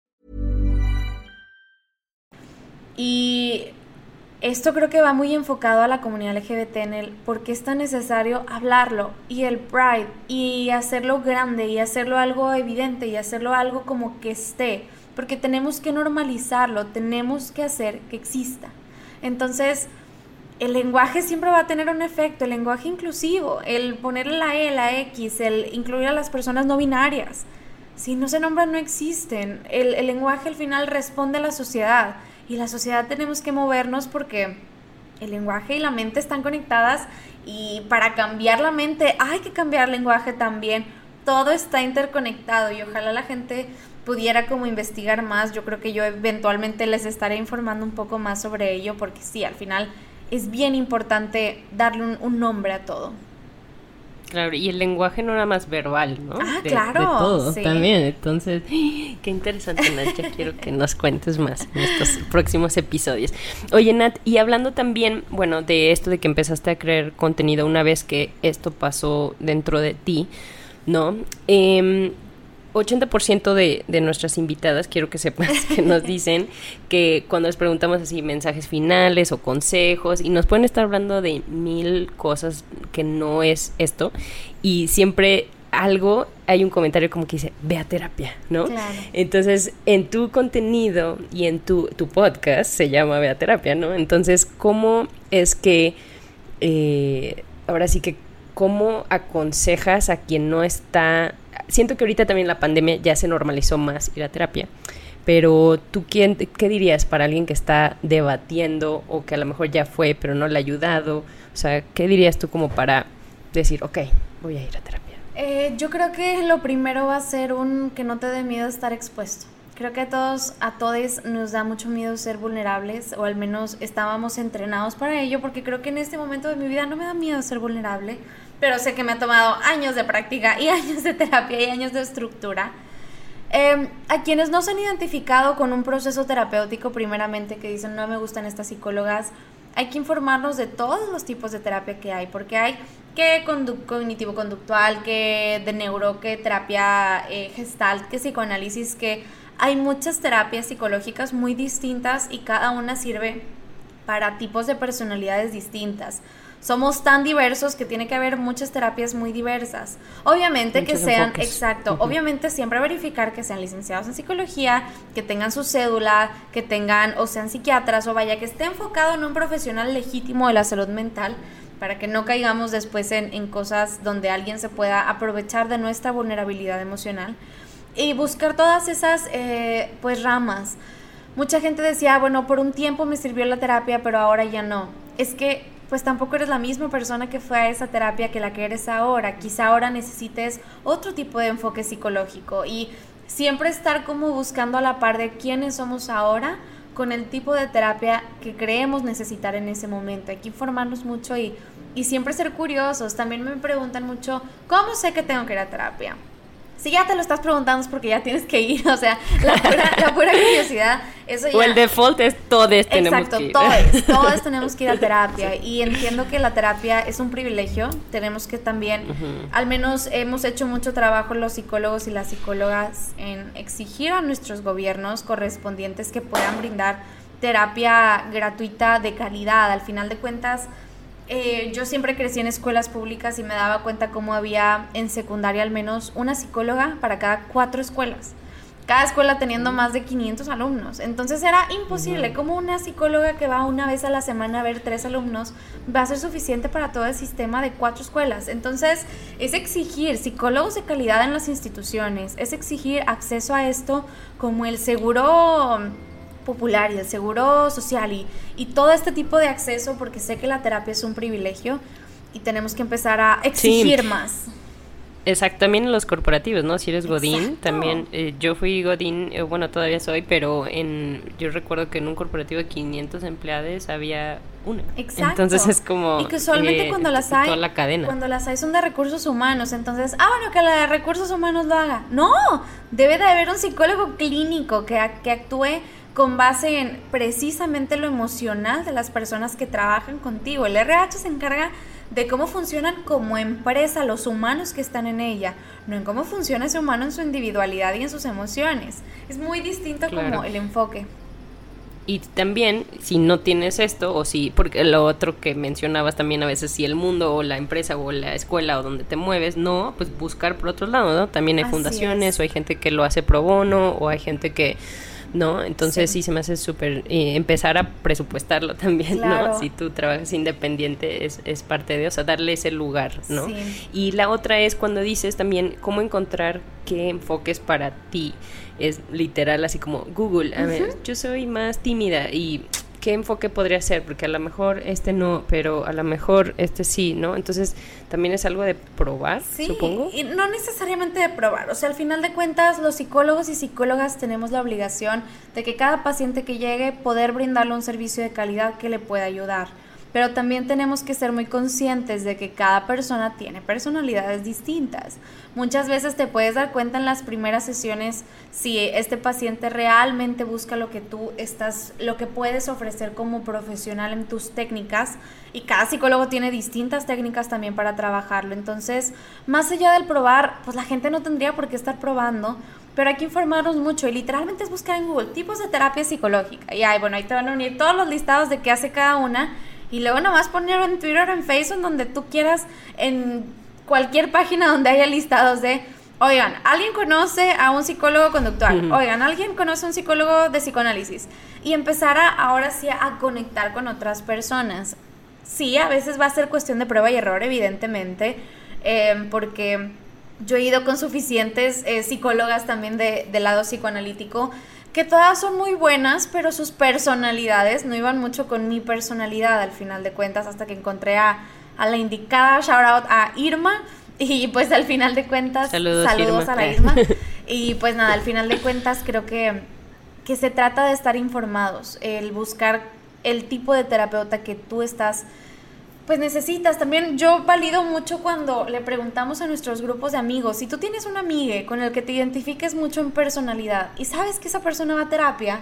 Y esto creo que va muy enfocado a la comunidad LGBT en el por qué es tan necesario hablarlo y el pride y hacerlo grande y hacerlo algo evidente y hacerlo algo como que esté. Porque tenemos que normalizarlo, tenemos que hacer que exista. Entonces, el lenguaje siempre va a tener un efecto, el lenguaje inclusivo, el ponerle la E, la X, el incluir a las personas no binarias. Si no se nombran, no existen. El, el lenguaje al final responde a la sociedad y la sociedad tenemos que movernos porque el lenguaje y la mente están conectadas y para cambiar la mente hay que cambiar el lenguaje también. Todo está interconectado y ojalá la gente pudiera como investigar más. Yo creo que yo eventualmente les estaré informando un poco más sobre ello porque sí, al final es bien importante darle un, nombre a todo. Claro, y el lenguaje no era más verbal, ¿no? Ah, claro. De todo también. Entonces, *gasps* qué interesante, Nat. Ya quiero que nos cuentes más en estos próximos episodios. Oye, Nat, y hablando también, bueno, de esto de que empezaste a crear contenido una vez que esto pasó dentro de ti, ¿no? Eh, 80% de, de nuestras invitadas, quiero que sepas *laughs* que nos dicen que cuando les preguntamos así mensajes finales o consejos, y nos pueden estar hablando de mil cosas que no es esto, y siempre algo, hay un comentario como que dice, ve a terapia, ¿no? Entonces, en tu contenido y en tu, tu podcast se llama Ve a terapia, ¿no? Entonces, ¿cómo es que, eh, ahora sí que, cómo aconsejas a quien no está siento que ahorita también la pandemia ya se normalizó más ir a terapia, Pero tú, quién, ¿qué dirías para alguien que está debatiendo o que a lo mejor ya fue pero no le ha ayudado? O sea, ¿qué dirías tú como para decir, ok, voy a ir a terapia? Eh, yo creo que lo primero va a ser un que no te dé miedo estar expuesto. Creo que a todos, a todos nos da mucho miedo ser vulnerables, o al menos estábamos entrenados para ello, porque creo que en este momento de mi vida no me da miedo ser vulnerable, pero sé que me ha tomado años de práctica y *laughs* años de terapia y años de estructura. Em, a quienes no se han identificado con un proceso terapéutico, primeramente, que dicen no me gustan estas psicólogas, hay que informarnos de todos los tipos de terapia que hay, porque hay que cognitivo-conductual, que de neuro, que terapia eh, gestalt, que psicoanálisis, que hay muchas terapias psicológicas muy distintas y cada una sirve para tipos de personalidades distintas. Somos tan diversos que tiene que haber muchas terapias muy diversas. Obviamente que sean, exacto, obviamente siempre verificar que sean licenciados en psicología, que tengan su cédula, que tengan o sean psiquiatras o vaya, que esté enfocado en un profesional legítimo de la salud mental para que no caigamos después en, en cosas donde alguien se pueda aprovechar de nuestra vulnerabilidad emocional y buscar todas esas eh, pues ramas. Mucha gente decía, bueno, por un tiempo me sirvió la terapia, pero ahora ya no. Es que pues tampoco eres la misma persona que fue a esa terapia que la que eres ahora. Quizá ahora necesites otro tipo de enfoque psicológico y siempre estar como buscando a la par de quiénes somos ahora con el tipo de terapia que creemos necesitar en ese momento. Hay que informarnos mucho y, y siempre ser curiosos. También me preguntan mucho, ¿cómo sé que tengo que ir a terapia? Si ya te lo estás preguntando es porque ya tienes que ir, *laughs* o sea, la pura, curiosidad, eso ya... O el default es todos tenemos que ir. Exacto, todos, *laughs* todos tenemos que ir a terapia. Y entiendo que la terapia es un privilegio, tenemos que también, al menos hemos hecho mucho trabajo los psicólogos y las psicólogas en exigir a nuestros gobiernos correspondientes que puedan brindar terapia gratuita de calidad, al final de cuentas eh, yo siempre crecí en escuelas públicas y me daba cuenta cómo había en secundaria al menos una psicóloga para cada cuatro escuelas. Cada escuela teniendo más de 500 alumnos. Entonces era imposible. Como una psicóloga que va una vez a la semana a ver tres alumnos va a ser suficiente para todo el sistema de cuatro escuelas. Entonces es exigir psicólogos de calidad en las instituciones. Es exigir acceso a esto como el seguro popular y el seguro social y, y todo este tipo de acceso, porque sé que la terapia es un privilegio y tenemos que empezar a exigir más. Exacto, también en los corporativos, ¿no? Si eres Godín, también eh, yo fui Godín, eh, bueno, todavía soy, pero en yo recuerdo que en un corporativo de 500 empleados había una. Exacto. Entonces es como... Y que solamente eh, cuando las hay... Toda la cadena. Cuando las hay son de recursos humanos, entonces, ah, bueno, que la de recursos humanos lo haga. No, debe de haber un psicólogo clínico que, que actúe con base en precisamente lo emocional de las personas que trabajan contigo. El RH se encarga de cómo funcionan como empresa los humanos que están en ella, no en cómo funciona ese humano en su individualidad y en sus emociones. Es muy distinto como el enfoque. Y también, si no tienes esto, o si, porque lo otro que mencionabas también a veces, si el mundo o la empresa o la escuela o donde te mueves, no, pues buscar por otro lado, ¿no? También hay fundaciones o hay gente que lo hace pro bono o hay gente que ¿no? Entonces sí, se me hace súper eh, empezar a presupuestarlo *laughs* también, ¿no? Si tú trabajas independiente es, es, parte de, o sea, darle ese lugar, ¿no? Y la otra es cuando dices también cómo encontrar qué enfoques para ti. Es literal así como Google, a ver, yo soy más tímida y qué enfoque podría ser, porque a lo mejor este no, pero a lo mejor este sí, ¿no? Entonces, también es algo de probar, sí, supongo. Y no necesariamente de probar, o sea, al final de cuentas, los psicólogos y psicólogas tenemos la obligación de que cada paciente que llegue poder brindarle un servicio de calidad que le pueda ayudar pero también tenemos que ser muy conscientes de que cada persona tiene personalidades distintas. Muchas veces te puedes dar cuenta en las primeras sesiones si este paciente realmente busca lo que tú estás, lo que puedes ofrecer como profesional en tus técnicas y cada psicólogo tiene distintas técnicas también para trabajarlo. Entonces, más allá del probar, pues la gente no tendría por qué estar probando, pero hay que informarnos mucho y literalmente es buscar en Google tipos de terapia psicológica. Y ahí, bueno, ahí te van a unir todos los listados de qué hace cada una y luego nomás ponerlo en Twitter o en Facebook, donde tú quieras, en cualquier página donde haya listados de, oigan, ¿alguien conoce a un psicólogo conductual? Oigan, ¿alguien conoce a un psicólogo de psicoanálisis? Y empezar a, ahora sí a conectar con otras personas. Sí, a veces va a ser cuestión de prueba y error, evidentemente, eh, porque yo he ido con suficientes eh, psicólogas también de, del lado psicoanalítico que todas son muy buenas, pero sus personalidades no iban mucho con mi personalidad al final de cuentas, hasta que encontré a, la indicada, shout out a Irma, *laughs* y pues al final de cuentas, saludos, a la *laughs* Irma. y pues nada, al final de cuentas creo que, que se trata de estar informados, el buscar el tipo de terapeuta que tú estás pues necesitas. También yo valido mucho cuando le preguntamos a nuestros grupos de amigos, si tú tienes un amigo con el que te identifiques mucho en personalidad y sabes que esa persona va a terapia,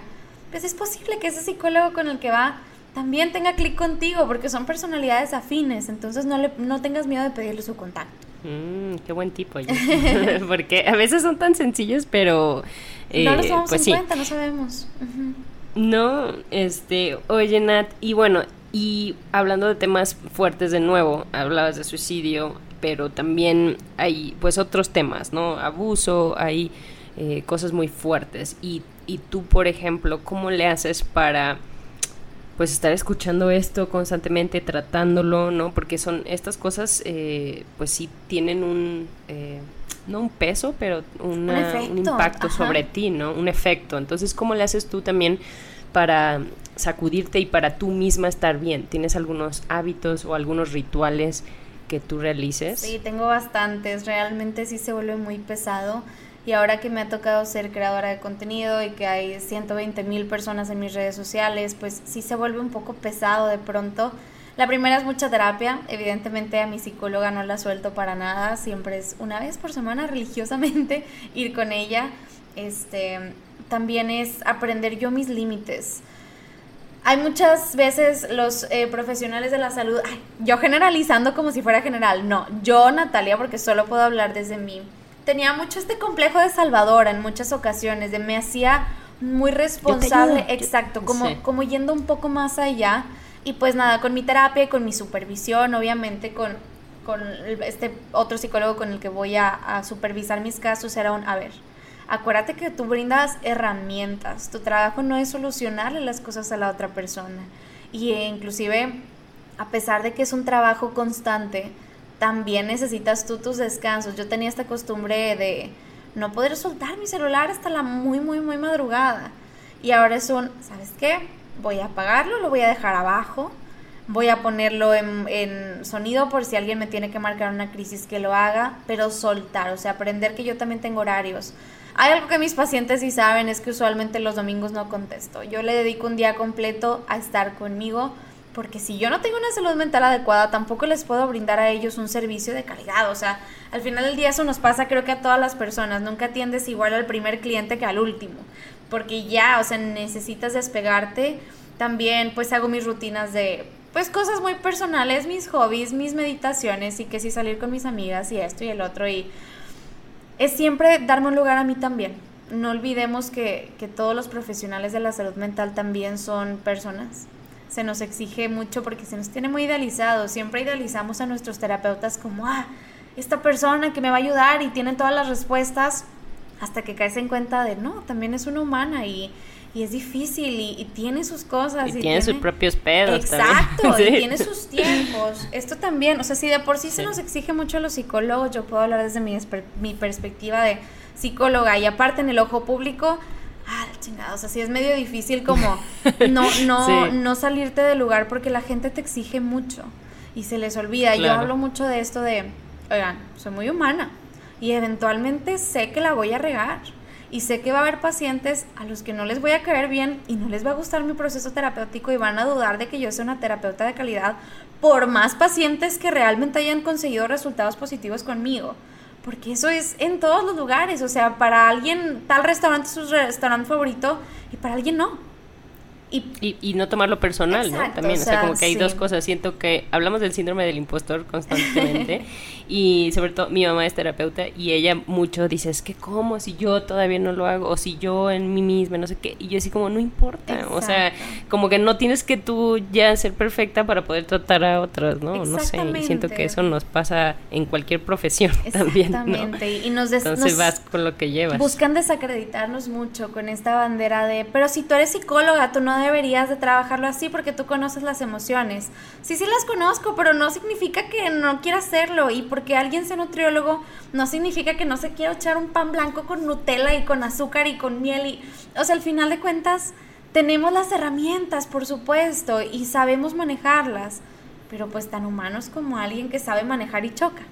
pues es posible que ese psicólogo con el que va también tenga clic contigo porque son personalidades afines, entonces no, le, no tengas miedo de pedirle su contacto. Mm, qué buen tipo, *laughs* porque a veces son tan sencillos, pero... no los tomamos pues en cuenta, no sabemos. No, este, oye Nat, y bueno, y hablando de temas fuertes de nuevo, hablabas de suicidio, pero también hay pues otros temas, ¿no? Abuso, hay eh, cosas muy fuertes. Y, y tú, por ejemplo, ¿cómo le haces para pues estar escuchando esto constantemente, tratándolo, ¿no? Porque son estas cosas, eh, pues sí tienen un, eh, no un peso, pero un, impacto sobre ti, ¿no? Un efecto. Entonces, ¿cómo le haces tú también para sacudirte y para tú misma estar bien? ¿Tienes algunos hábitos o algunos rituales que tú realices? Sí, tengo bastantes. Realmente sí se vuelve muy pesado. Y ahora que me ha tocado ser creadora de contenido y que hay 120 mil personas en mis redes sociales, pues sí se vuelve un poco pesado de pronto. La primera es mucha terapia. Evidentemente a mi psicóloga no la suelto para nada. Siempre es una vez por semana *laughs* religiosamente ir con ella. Este, también es aprender yo mis límites. Hay muchas veces los eh, profesionales de la salud, yo generalizando como si fuera general, no, yo Natalia, porque solo puedo hablar desde mí, tenía mucho este complejo de salvadora en muchas ocasiones, de me hacía muy responsable, exacto, como, como yendo un poco más allá. Y pues nada, con mi terapia y con mi supervisión, obviamente con, con este otro psicólogo con el que voy a, a supervisar mis casos, era un, a ver, acuérdate que tú brindas herramientas. Tu trabajo no es solucionarle las cosas a la otra persona. Y eh, inclusive, a pesar de que es un trabajo constante, también necesitas tú tus descansos. Yo tenía esta costumbre de no poder soltar mi celular hasta la muy, muy, muy madrugada. Y ahora es un, ¿sabes qué? Voy a apagarlo, lo voy a dejar abajo, voy a ponerlo en, en, sonido por si alguien me tiene que marcar una crisis que lo haga, pero soltar, o sea, aprender que yo también tengo horarios. Hay algo que mis pacientes sí saben, es que usualmente los domingos no contesto. Yo le dedico un día completo a estar conmigo, porque si yo no tengo una salud mental adecuada, tampoco les puedo brindar a ellos un servicio de calidad. O sea, al final del día eso nos pasa creo que a todas las personas. Nunca atiendes igual al primer cliente que al último, porque ya, o sea, necesitas despegarte. También pues hago mis rutinas de pues cosas muy personales, mis hobbies, mis meditaciones y que si salir con mis amigas y esto y el otro y es siempre darme un lugar a mí también. No olvidemos que, todos los profesionales de la salud mental también son personas. Se nos exige mucho porque se nos tiene muy idealizado. Siempre idealizamos a nuestros terapeutas como, ah, esta persona que me va a ayudar y tiene todas las respuestas, hasta que caes en cuenta de, no, también es una humana y, es difícil y, tiene sus cosas. Y, tiene, sus propios pedos. Exacto, *laughs* y tiene sus tiempos. Esto también, o sea, si de por sí, se nos exige mucho a los psicólogos, yo puedo hablar desde mi, mi perspectiva de psicóloga y aparte en el ojo público, ah, chingada, o sea, sí es medio difícil como *laughs* no, no, no salirte del lugar porque la gente te exige mucho y se les olvida. Yo hablo mucho de esto de, oigan, soy muy humana y eventualmente sé que la voy a regar y sé que va a haber pacientes a los que no les voy a caer bien y no les va a gustar mi proceso terapéutico y van a dudar de que yo sea una terapeuta de calidad por más pacientes que realmente hayan conseguido resultados positivos conmigo. Porque eso es en todos los lugares, o sea, para alguien tal restaurante es su restaurante favorito y para alguien no. Y, y, no tomarlo personal, ¿no? También, o sea, como que hay dos cosas. Siento que hablamos del síndrome del impostor constantemente *laughs* y sobre todo mi mamá es terapeuta y ella mucho dice, es que cómo si yo todavía no lo hago o si yo en mí misma, no sé qué. Y yo así como, no importa. O sea, como que no tienes que tú ya ser perfecta para poder tratar a otras, ¿no? No sé. Y siento que eso nos pasa en cualquier profesión *laughs* también. Exactamente. Y nos Entonces vas con lo que llevas. Buscan desacreditarnos mucho con esta bandera de, pero si tú eres psicóloga, tú no deberías de trabajarlo así porque tú conoces las emociones. Sí, sí las conozco, pero no significa que no quiera hacerlo y porque alguien sea nutriólogo no significa que no se quiera echar un pan blanco con Nutella y con azúcar y con miel y, o sea, al final de cuentas tenemos las herramientas, por supuesto, y sabemos manejarlas, pero pues tan humanos como alguien que sabe manejar y choca.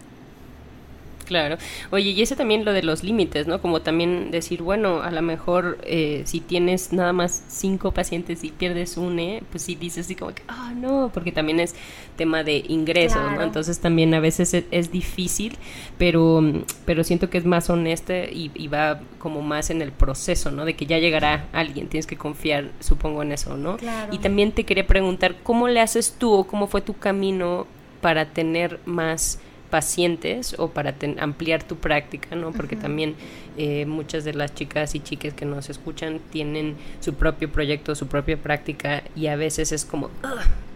Claro. Oye, y ese también lo de los límites, ¿no? Como también decir, bueno, a lo mejor eh, si tienes nada más cinco pacientes y pierdes une, pues sí dices así como que, ah, no, porque también es tema de ingresos, ¿no? Entonces también a veces es, difícil, pero, pero siento que es más honesta y, y, va como más en el proceso, ¿no? De que ya llegará alguien, tienes que confiar, supongo, en eso, ¿no? Claro. Y también te quería preguntar, ¿cómo le haces tú o cómo fue tu camino para tener más pacientes o para ampliar tu práctica, ¿no? Porque también eh, muchas de las chicas y chicas que nos escuchan tienen su propio proyecto, su propia práctica y a veces es como,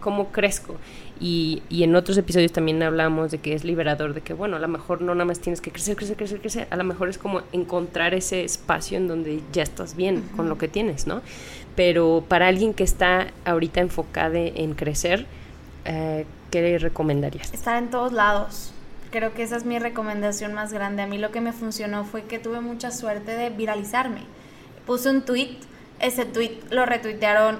¿cómo crezco? Y, y, en otros episodios también hablamos de que es liberador, de que, bueno, a lo mejor no nada más tienes que crecer, crecer, crecer, crecer, a lo mejor es como encontrar ese espacio en donde ya estás bien con lo que tienes, ¿no? Pero para alguien que está ahorita enfocada en crecer, eh, ¿qué recomendarías? Estar en todos lados Creo que esa es mi recomendación más grande. A mí lo que me funcionó fue que tuve mucha suerte de viralizarme. Puse un tweet, ese tweet lo retuitearon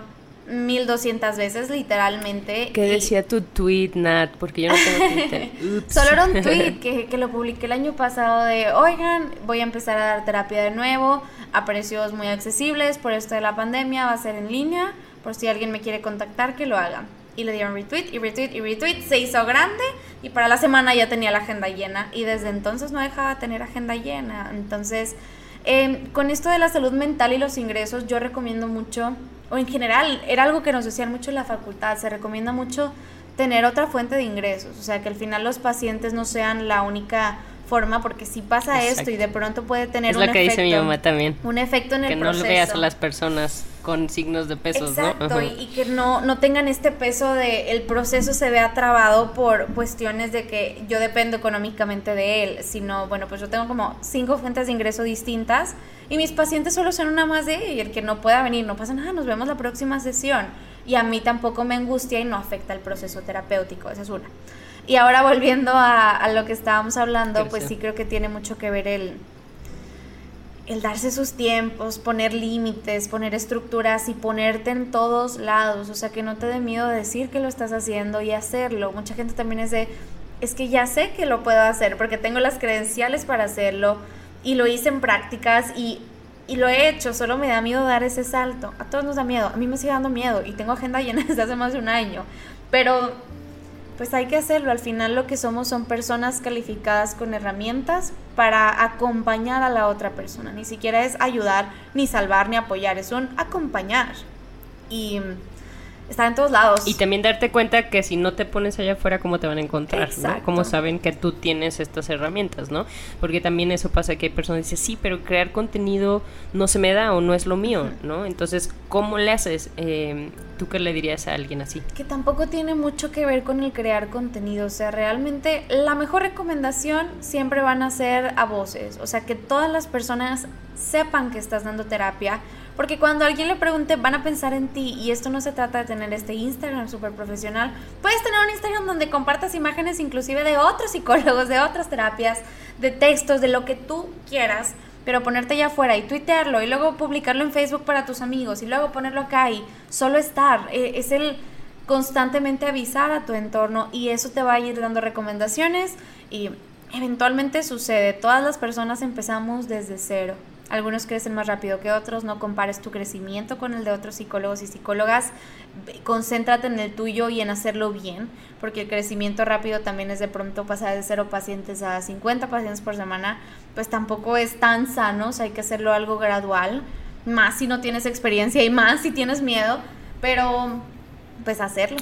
1200 veces literalmente. ¿Qué decía tu tweet, Nat? Porque yo no tengo Twitter. *laughs* Solo era un tweet que, que, lo publiqué el año pasado de, oigan, voy a empezar a dar terapia de nuevo a precios muy accesibles por esto de la pandemia, va a ser en línea, por si alguien me quiere contactar, que lo haga y le dieron retweet y retweet y retweet, se hizo grande y para la semana ya tenía la agenda llena y desde entonces no dejaba de tener agenda llena. Entonces, em, con esto de la salud mental y los ingresos, yo recomiendo mucho, o en general, era algo que nos decían mucho en la facultad, se recomienda mucho tener otra fuente de ingresos, o sea, que al final los pacientes no sean la única forma porque si pasa esto y de pronto puede tener es un lo que dice mi mamá también un efecto en el proceso que no veas a las personas con signos de pesos exacto y, que no no tengan este peso de el proceso se vea trabado por cuestiones de que yo dependo económicamente de él sino bueno pues yo tengo como cinco fuentes de ingreso distintas y mis pacientes solo son una más de y el que no pueda venir no pasa nada nos vemos la próxima sesión. Y a mí tampoco me angustia y no afecta el proceso terapéutico esa es una y ahora volviendo a, lo que estábamos hablando, pues sí creo que tiene mucho que ver el, el darse sus tiempos, poner límites, poner estructuras y ponerte en todos lados. O sea, que no te dé miedo decir que lo estás haciendo y hacerlo. Mucha gente también es de, es que ya sé que lo puedo hacer porque tengo las credenciales para hacerlo y lo hice en prácticas y, y lo he hecho, solo me da miedo dar ese salto. A todos nos da miedo, a mí me sigue dando miedo y tengo agenda *laughs* llena desde hace más de un año. Pero pues hay que hacerlo. Al final lo que somos son personas calificadas con herramientas para acompañar a la otra persona. Ni siquiera es ayudar, ni salvar, ni apoyar, es un acompañar. Y está en todos lados. Y también darte cuenta que si no te pones allá afuera, ¿cómo te van a encontrar? ¿no? ¿Cómo saben que tú tienes estas herramientas, no? Porque también eso pasa que hay personas que dicen, sí, pero crear contenido no se me da o no es lo mío, ¿no? Entonces, ¿cómo le haces? Eh, ¿Tú qué le dirías a alguien así? Que tampoco tiene mucho que ver con el crear contenido. O sea, realmente la mejor recomendación siempre van a ser a voces. O sea, que todas las personas sepan que estás dando terapia porque cuando alguien le pregunte, van a pensar en ti y esto no se trata de tener este Instagram súper profesional. Puedes tener un Instagram donde compartas imágenes inclusive de otros psicólogos, de otras terapias, de textos, de lo que tú quieras, pero ponerte ya afuera y tuitearlo y luego publicarlo en Facebook para tus amigos y luego ponerlo acá y solo estar. E, es el constantemente avisar a tu entorno y eso te va a ir dando recomendaciones y eventualmente sucede. Todas las personas empezamos desde cero. Algunos crecen más rápido que otros, no compares tu crecimiento con el de otros psicólogos y psicólogas, concéntrate en el tuyo y en hacerlo bien, porque el crecimiento rápido también es de pronto pasar de cero pacientes a 50 pacientes por semana, pues tampoco es tan sano, hay que hacerlo algo gradual, más si no tienes experiencia y más si tienes miedo, pero pues hacerlo.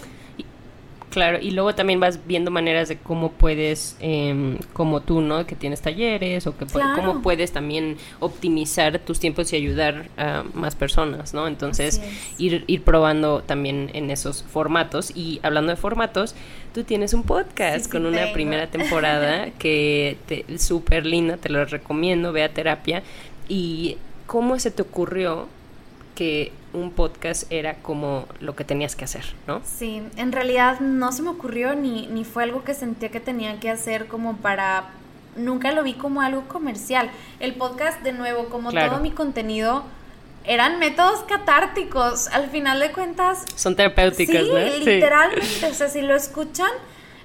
Claro, y luego también vas viendo maneras de cómo puedes, eh, como tú, ¿no? Que tienes talleres o que cómo puedes también optimizar tus tiempos y ayudar a más personas, ¿no? Entonces, ir, ir probando también en esos formatos. Y hablando de formatos, tú tienes un podcast con una primera *laughs* temporada que es súper linda, te lo recomiendo, ve a terapia. ¿Y cómo se te ocurrió que un podcast era como lo que tenías que hacer, ¿no? Sí, en realidad no se me ocurrió ni, ni fue algo que sentía que tenía que hacer como para... Nunca lo vi como algo comercial. El podcast, de nuevo, como todo mi contenido, eran métodos catárticos. Al final de cuentas... Son terapéuticas, sí, literalmente. O sea, si lo escuchan...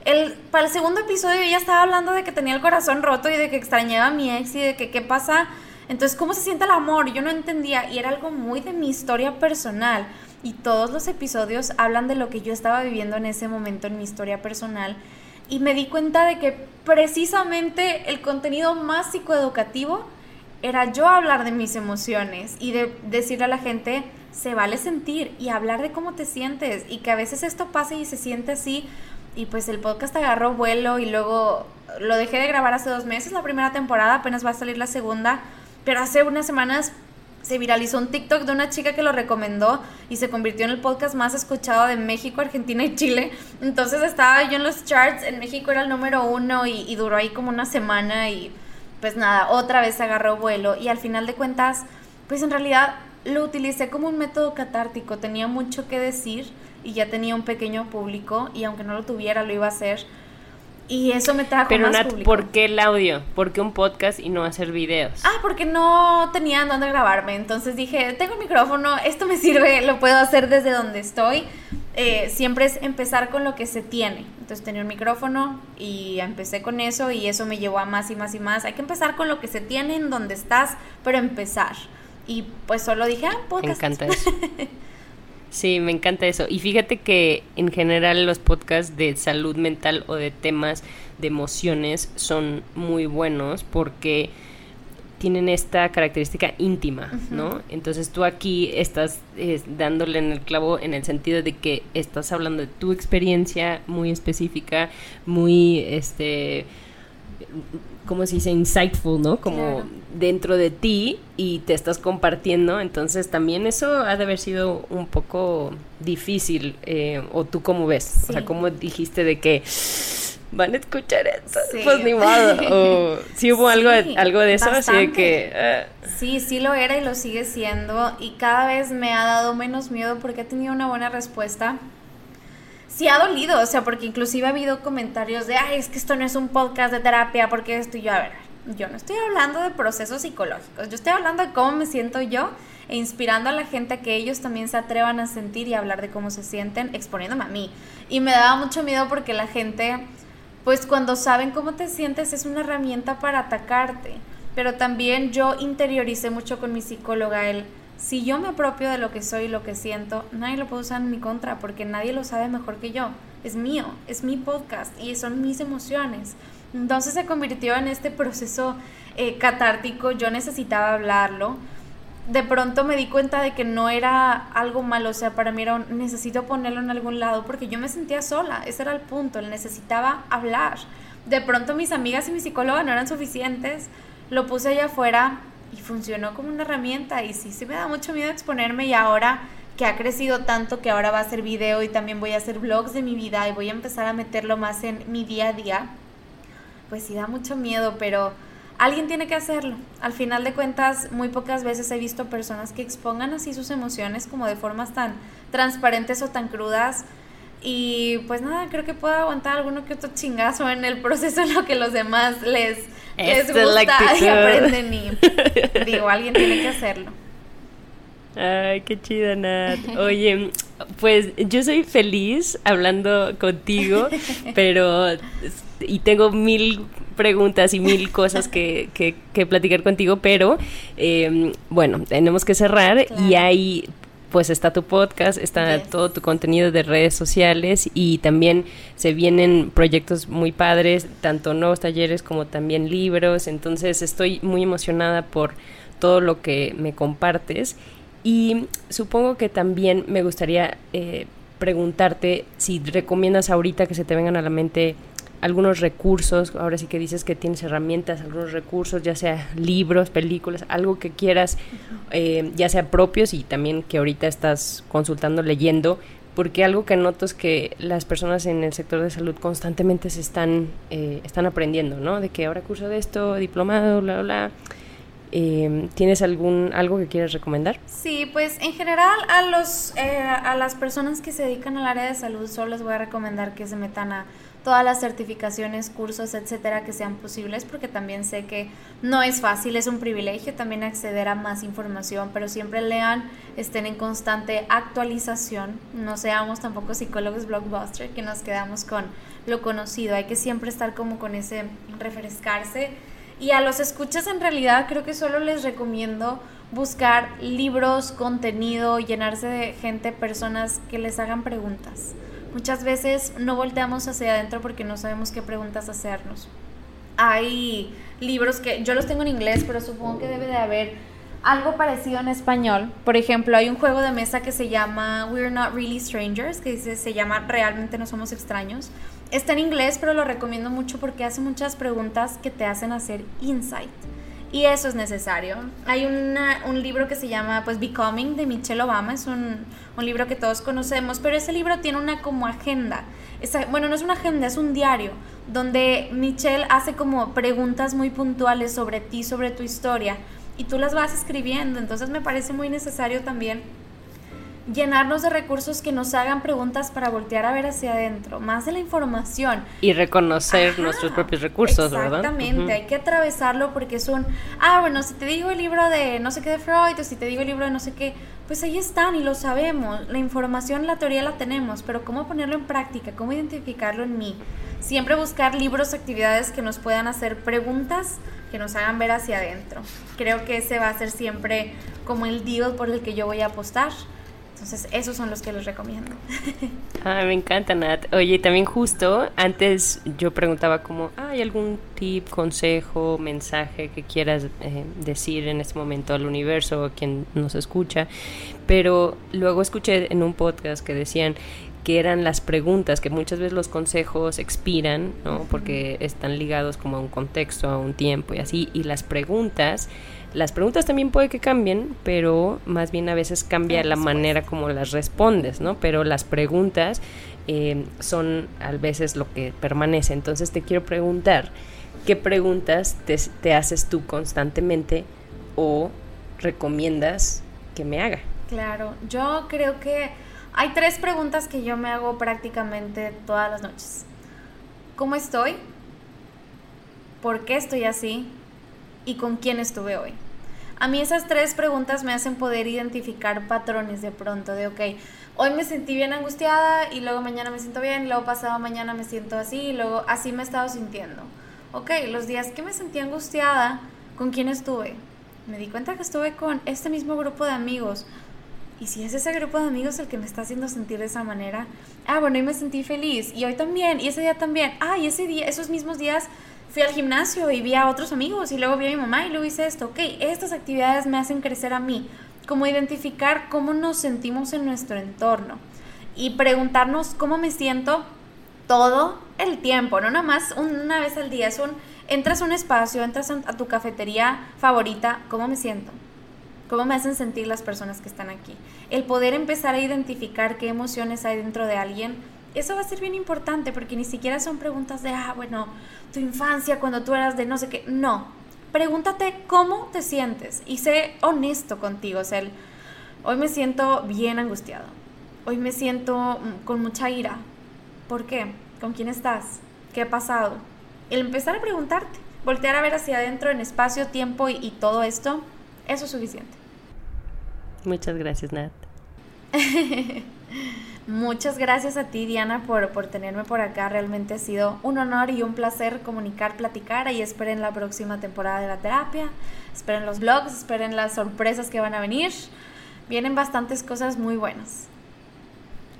El, para el segundo episodio ella estaba hablando de que tenía el corazón roto y de que extrañaba a mi ex y de que qué pasa entonces, ¿cómo se siente el amor? Yo no entendía y era algo muy de mi historia personal. Y todos los episodios hablan de lo que yo estaba viviendo en ese momento en mi historia personal. Y me di cuenta de que precisamente el contenido más psicoeducativo era yo hablar de mis emociones y de decirle a la gente, se vale sentir y hablar de cómo te sientes y que a veces esto pasa y se siente así. Y pues el podcast agarró vuelo y luego lo dejé de grabar hace dos meses, la primera temporada, apenas va a salir la segunda pero hace unas semanas se viralizó un TikTok de una chica que lo recomendó y se convirtió en el podcast más escuchado de México, Argentina y Chile. Entonces estaba yo en los charts, en México era el número uno y, duró ahí como una semana y pues nada, otra vez agarró vuelo. Y al final de cuentas, pues en realidad lo utilicé como un método catártico, tenía mucho que decir y ya tenía un pequeño público y aunque no lo tuviera lo iba a hacer y eso me trajo Pero más Nat, ¿por qué el audio? ¿Por qué un podcast y no hacer videos? Ah, porque no tenía dónde grabarme. Entonces dije, tengo micrófono, esto me sirve, lo puedo hacer desde donde estoy. Eh, siempre es empezar con lo que se tiene. Entonces tenía un micrófono y empecé con eso y eso me llevó a más y más y más. Hay que empezar con lo que se tiene en donde estás, pero empezar. Y pues solo dije, ah, podcast. Me encanta eso. *laughs* Sí, me encanta eso. Y fíjate que en general los podcasts de salud mental o de temas de emociones son muy buenos porque tienen esta característica íntima, ¿no? Entonces tú aquí estás eh, dándole en el clavo en el sentido de que estás hablando de tu experiencia muy específica, muy, este, ¿cómo se dice? Insightful, ¿no? Como dentro de ti y te estás compartiendo. Entonces también eso ha de haber sido un poco difícil. Eh, ¿O tú cómo ves? O sea, ¿cómo dijiste de que van a escuchar esto? Pues ni modo. *laughs* O si hubo algo, algo de eso, así de que... Sí, sí lo era y lo sigue siendo. Y cada vez me ha dado menos miedo porque he tenido una buena respuesta sí ha dolido, o sea, porque inclusive ha habido comentarios de, ay, es que esto no es un podcast de terapia, porque esto y yo, a ver, yo no estoy hablando de procesos psicológicos, yo estoy hablando de cómo me siento yo e inspirando a la gente a que ellos también se atrevan a sentir y hablar de cómo se sienten, exponiéndome a mí. Y me daba mucho miedo porque la gente, pues cuando saben cómo te sientes, es una herramienta para atacarte. Pero también yo interioricé mucho con mi psicóloga el si yo me apropio de lo que soy y lo que siento, nadie lo puede usar en mi contra porque nadie lo sabe mejor que yo. Es mío, es mi podcast y son mis emociones. Entonces se convirtió en este proceso eh, catártico, yo necesitaba hablarlo. De pronto me di cuenta de que no era algo malo, o sea, para mí era un, necesito ponerlo en algún lado porque yo me sentía sola, ese era el punto, necesitaba hablar. De pronto mis amigas y mi psicóloga no eran suficientes, lo puse allá afuera y funcionó como una herramienta y sí, sí me da mucho miedo exponerme y ahora que ha crecido tanto que ahora va a ser video y también voy a hacer vlogs de mi vida y voy a empezar a meterlo más en mi día a día, pues sí da mucho miedo, pero alguien tiene que hacerlo. Al final de cuentas, muy pocas veces he visto personas que expongan así sus emociones como de formas tan transparentes o tan crudas. Y pues nada, creo que puedo aguantar alguno que otro chingazo en el proceso en lo que los demás les, les gusta y aprenden y *laughs* digo, alguien tiene que hacerlo. Ay, qué chida, Nat. Oye, pues yo soy feliz hablando contigo, *laughs* pero y tengo mil preguntas y mil cosas que, que, platicar contigo, pero em, bueno, tenemos que cerrar y hay pues está tu podcast, está todo tu contenido de redes sociales y también se vienen proyectos muy padres, tanto nuevos talleres como también libros, entonces estoy muy emocionada por todo lo que me compartes. Y supongo que también me gustaría eh, preguntarte si recomiendas ahorita que se te vengan a la mente algunos recursos, ahora sí que dices que tienes herramientas, algunos recursos, ya sea libros, películas, algo que quieras, eh, ya sea propios y también que ahorita estás consultando, leyendo, porque algo que noto es que las personas en el sector de salud constantemente se están, eh, están aprendiendo, ¿no? De que ahora curso de esto, diplomado, bla, bla, bla. Em, ¿Tienes algún algo que quieras recomendar? Sí, pues en general a los eh, a las personas que se dedican al área de salud solo les voy a recomendar que se metan a todas las certificaciones, cursos, etcétera, que sean posibles, porque también sé que no es fácil, es un privilegio también acceder a más información, pero siempre lean, estén en constante actualización, no seamos tampoco psicólogos blockbuster, que nos quedamos con lo conocido, hay que siempre estar como con ese refrescarse. Y a los escuchas en realidad creo que solo les recomiendo buscar libros, contenido, llenarse de gente, personas que les hagan preguntas Muchas veces no volteamos hacia adentro porque no sabemos qué preguntas hacernos. Hay libros que yo los tengo en inglés, pero supongo que debe de haber algo parecido en español. Por ejemplo, hay un juego de mesa que se llama We're Not Really Strangers, que dice, se llama Realmente no somos extraños. Está en inglés, pero lo recomiendo mucho porque hace muchas preguntas que te hacen hacer insight. Y eso es necesario. Hay un libro que se llama pues Becoming de Michelle Obama, es un, un, libro que todos conocemos, pero ese libro tiene una como agenda. bueno, no es una agenda, es un diario, donde Michelle hace como preguntas muy puntuales sobre ti, sobre tu historia, y tú las vas escribiendo. Entonces me parece muy necesario también llenarnos de recursos que nos hagan preguntas para voltear a ver hacia adentro, más de la información. Y reconocer nuestros propios recursos, ¿verdad? Exactamente, hay que atravesarlo porque es un, ah, bueno, si te digo el libro de no sé qué de Freud o si te digo el libro de no sé qué, pues ahí están y lo sabemos, la información, la teoría la tenemos, pero ¿cómo ponerlo en práctica? ¿Cómo identificarlo en mí? Siempre buscar libros, actividades que nos puedan hacer preguntas que nos hagan ver hacia adentro. Creo que ese va a ser siempre como el deal por el que yo voy a apostar entonces, esos son los que les recomiendo. *laughs* Ah, me encanta, Nat. Oye, también justo antes yo preguntaba como, ¿hay algún tip, consejo, mensaje que quieras eh, decir en este momento al universo o a quien nos escucha? Pero luego escuché en un podcast que decían que eran las preguntas, que muchas veces los consejos expiran, ¿no? Porque están ligados como a un contexto, a un tiempo y así, y las preguntas las preguntas también puede que cambien, pero más bien a veces cambia la manera como las respondes, ¿no? Pero las preguntas eh, son a veces lo que permanece. Entonces te quiero preguntar, ¿qué preguntas te, haces tú constantemente o recomiendas que me haga? Claro, yo creo que hay tres preguntas que yo me hago prácticamente todas las noches. ¿Cómo estoy? ¿Por qué estoy así? ¿Y con quién estuve hoy? A mí esas tres preguntas me hacen poder identificar patrones de pronto, de, ok, hoy me sentí bien angustiada y luego mañana me siento bien, y luego pasado mañana me siento así y luego así me he estado sintiendo. Ok, los días que me sentí angustiada, ¿con quién estuve? Me di cuenta que estuve con este mismo grupo de amigos. Y si es ese grupo de amigos el que me está haciendo sentir de esa manera, ah, bueno, hoy me sentí feliz y hoy también, y ese día también, ah, y ese día, esos mismos días fui al gimnasio y vi a otros amigos y luego vi a mi mamá y luego hice esto. Ok, estas actividades me hacen crecer a mí. Como identificar cómo nos sentimos en nuestro entorno y preguntarnos cómo me siento todo el tiempo, no nada más una vez al día. Es un, entras a un espacio, entras a tu cafetería favorita, ¿cómo me siento? ¿Cómo me hacen sentir las personas que están aquí? El poder empezar a identificar qué emociones hay dentro de alguien eso va a ser bien importante porque ni siquiera son preguntas de, ah, bueno, tu infancia cuando tú eras de no sé qué. No, pregúntate cómo te sientes y sé honesto contigo. O sea, hoy me siento bien angustiado. Hoy me siento mm, con mucha ira. ¿Por qué? ¿Con quién estás? ¿Qué ha pasado? El empezar a preguntarte, voltear a ver hacia adentro en espacio, tiempo y, y todo esto, eso es suficiente. Muchas gracias, Nat. *laughs* Muchas gracias a ti, Diana, por, por tenerme por acá. Realmente ha sido un honor y un placer comunicar, platicar. Y esperen la próxima temporada de la terapia. Esperen los vlogs, esperen las sorpresas que van a venir. Vienen bastantes cosas muy buenas.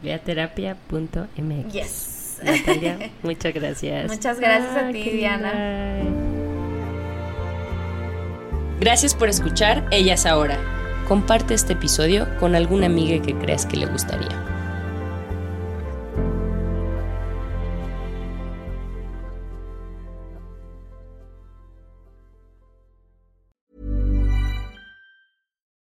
Viaterapia.mx. Yes. *laughs* muchas gracias. Muchas gracias a ti, Diana. Gracias por escuchar Ellas Ahora. Comparte este episodio con alguna amiga que creas que le gustaría.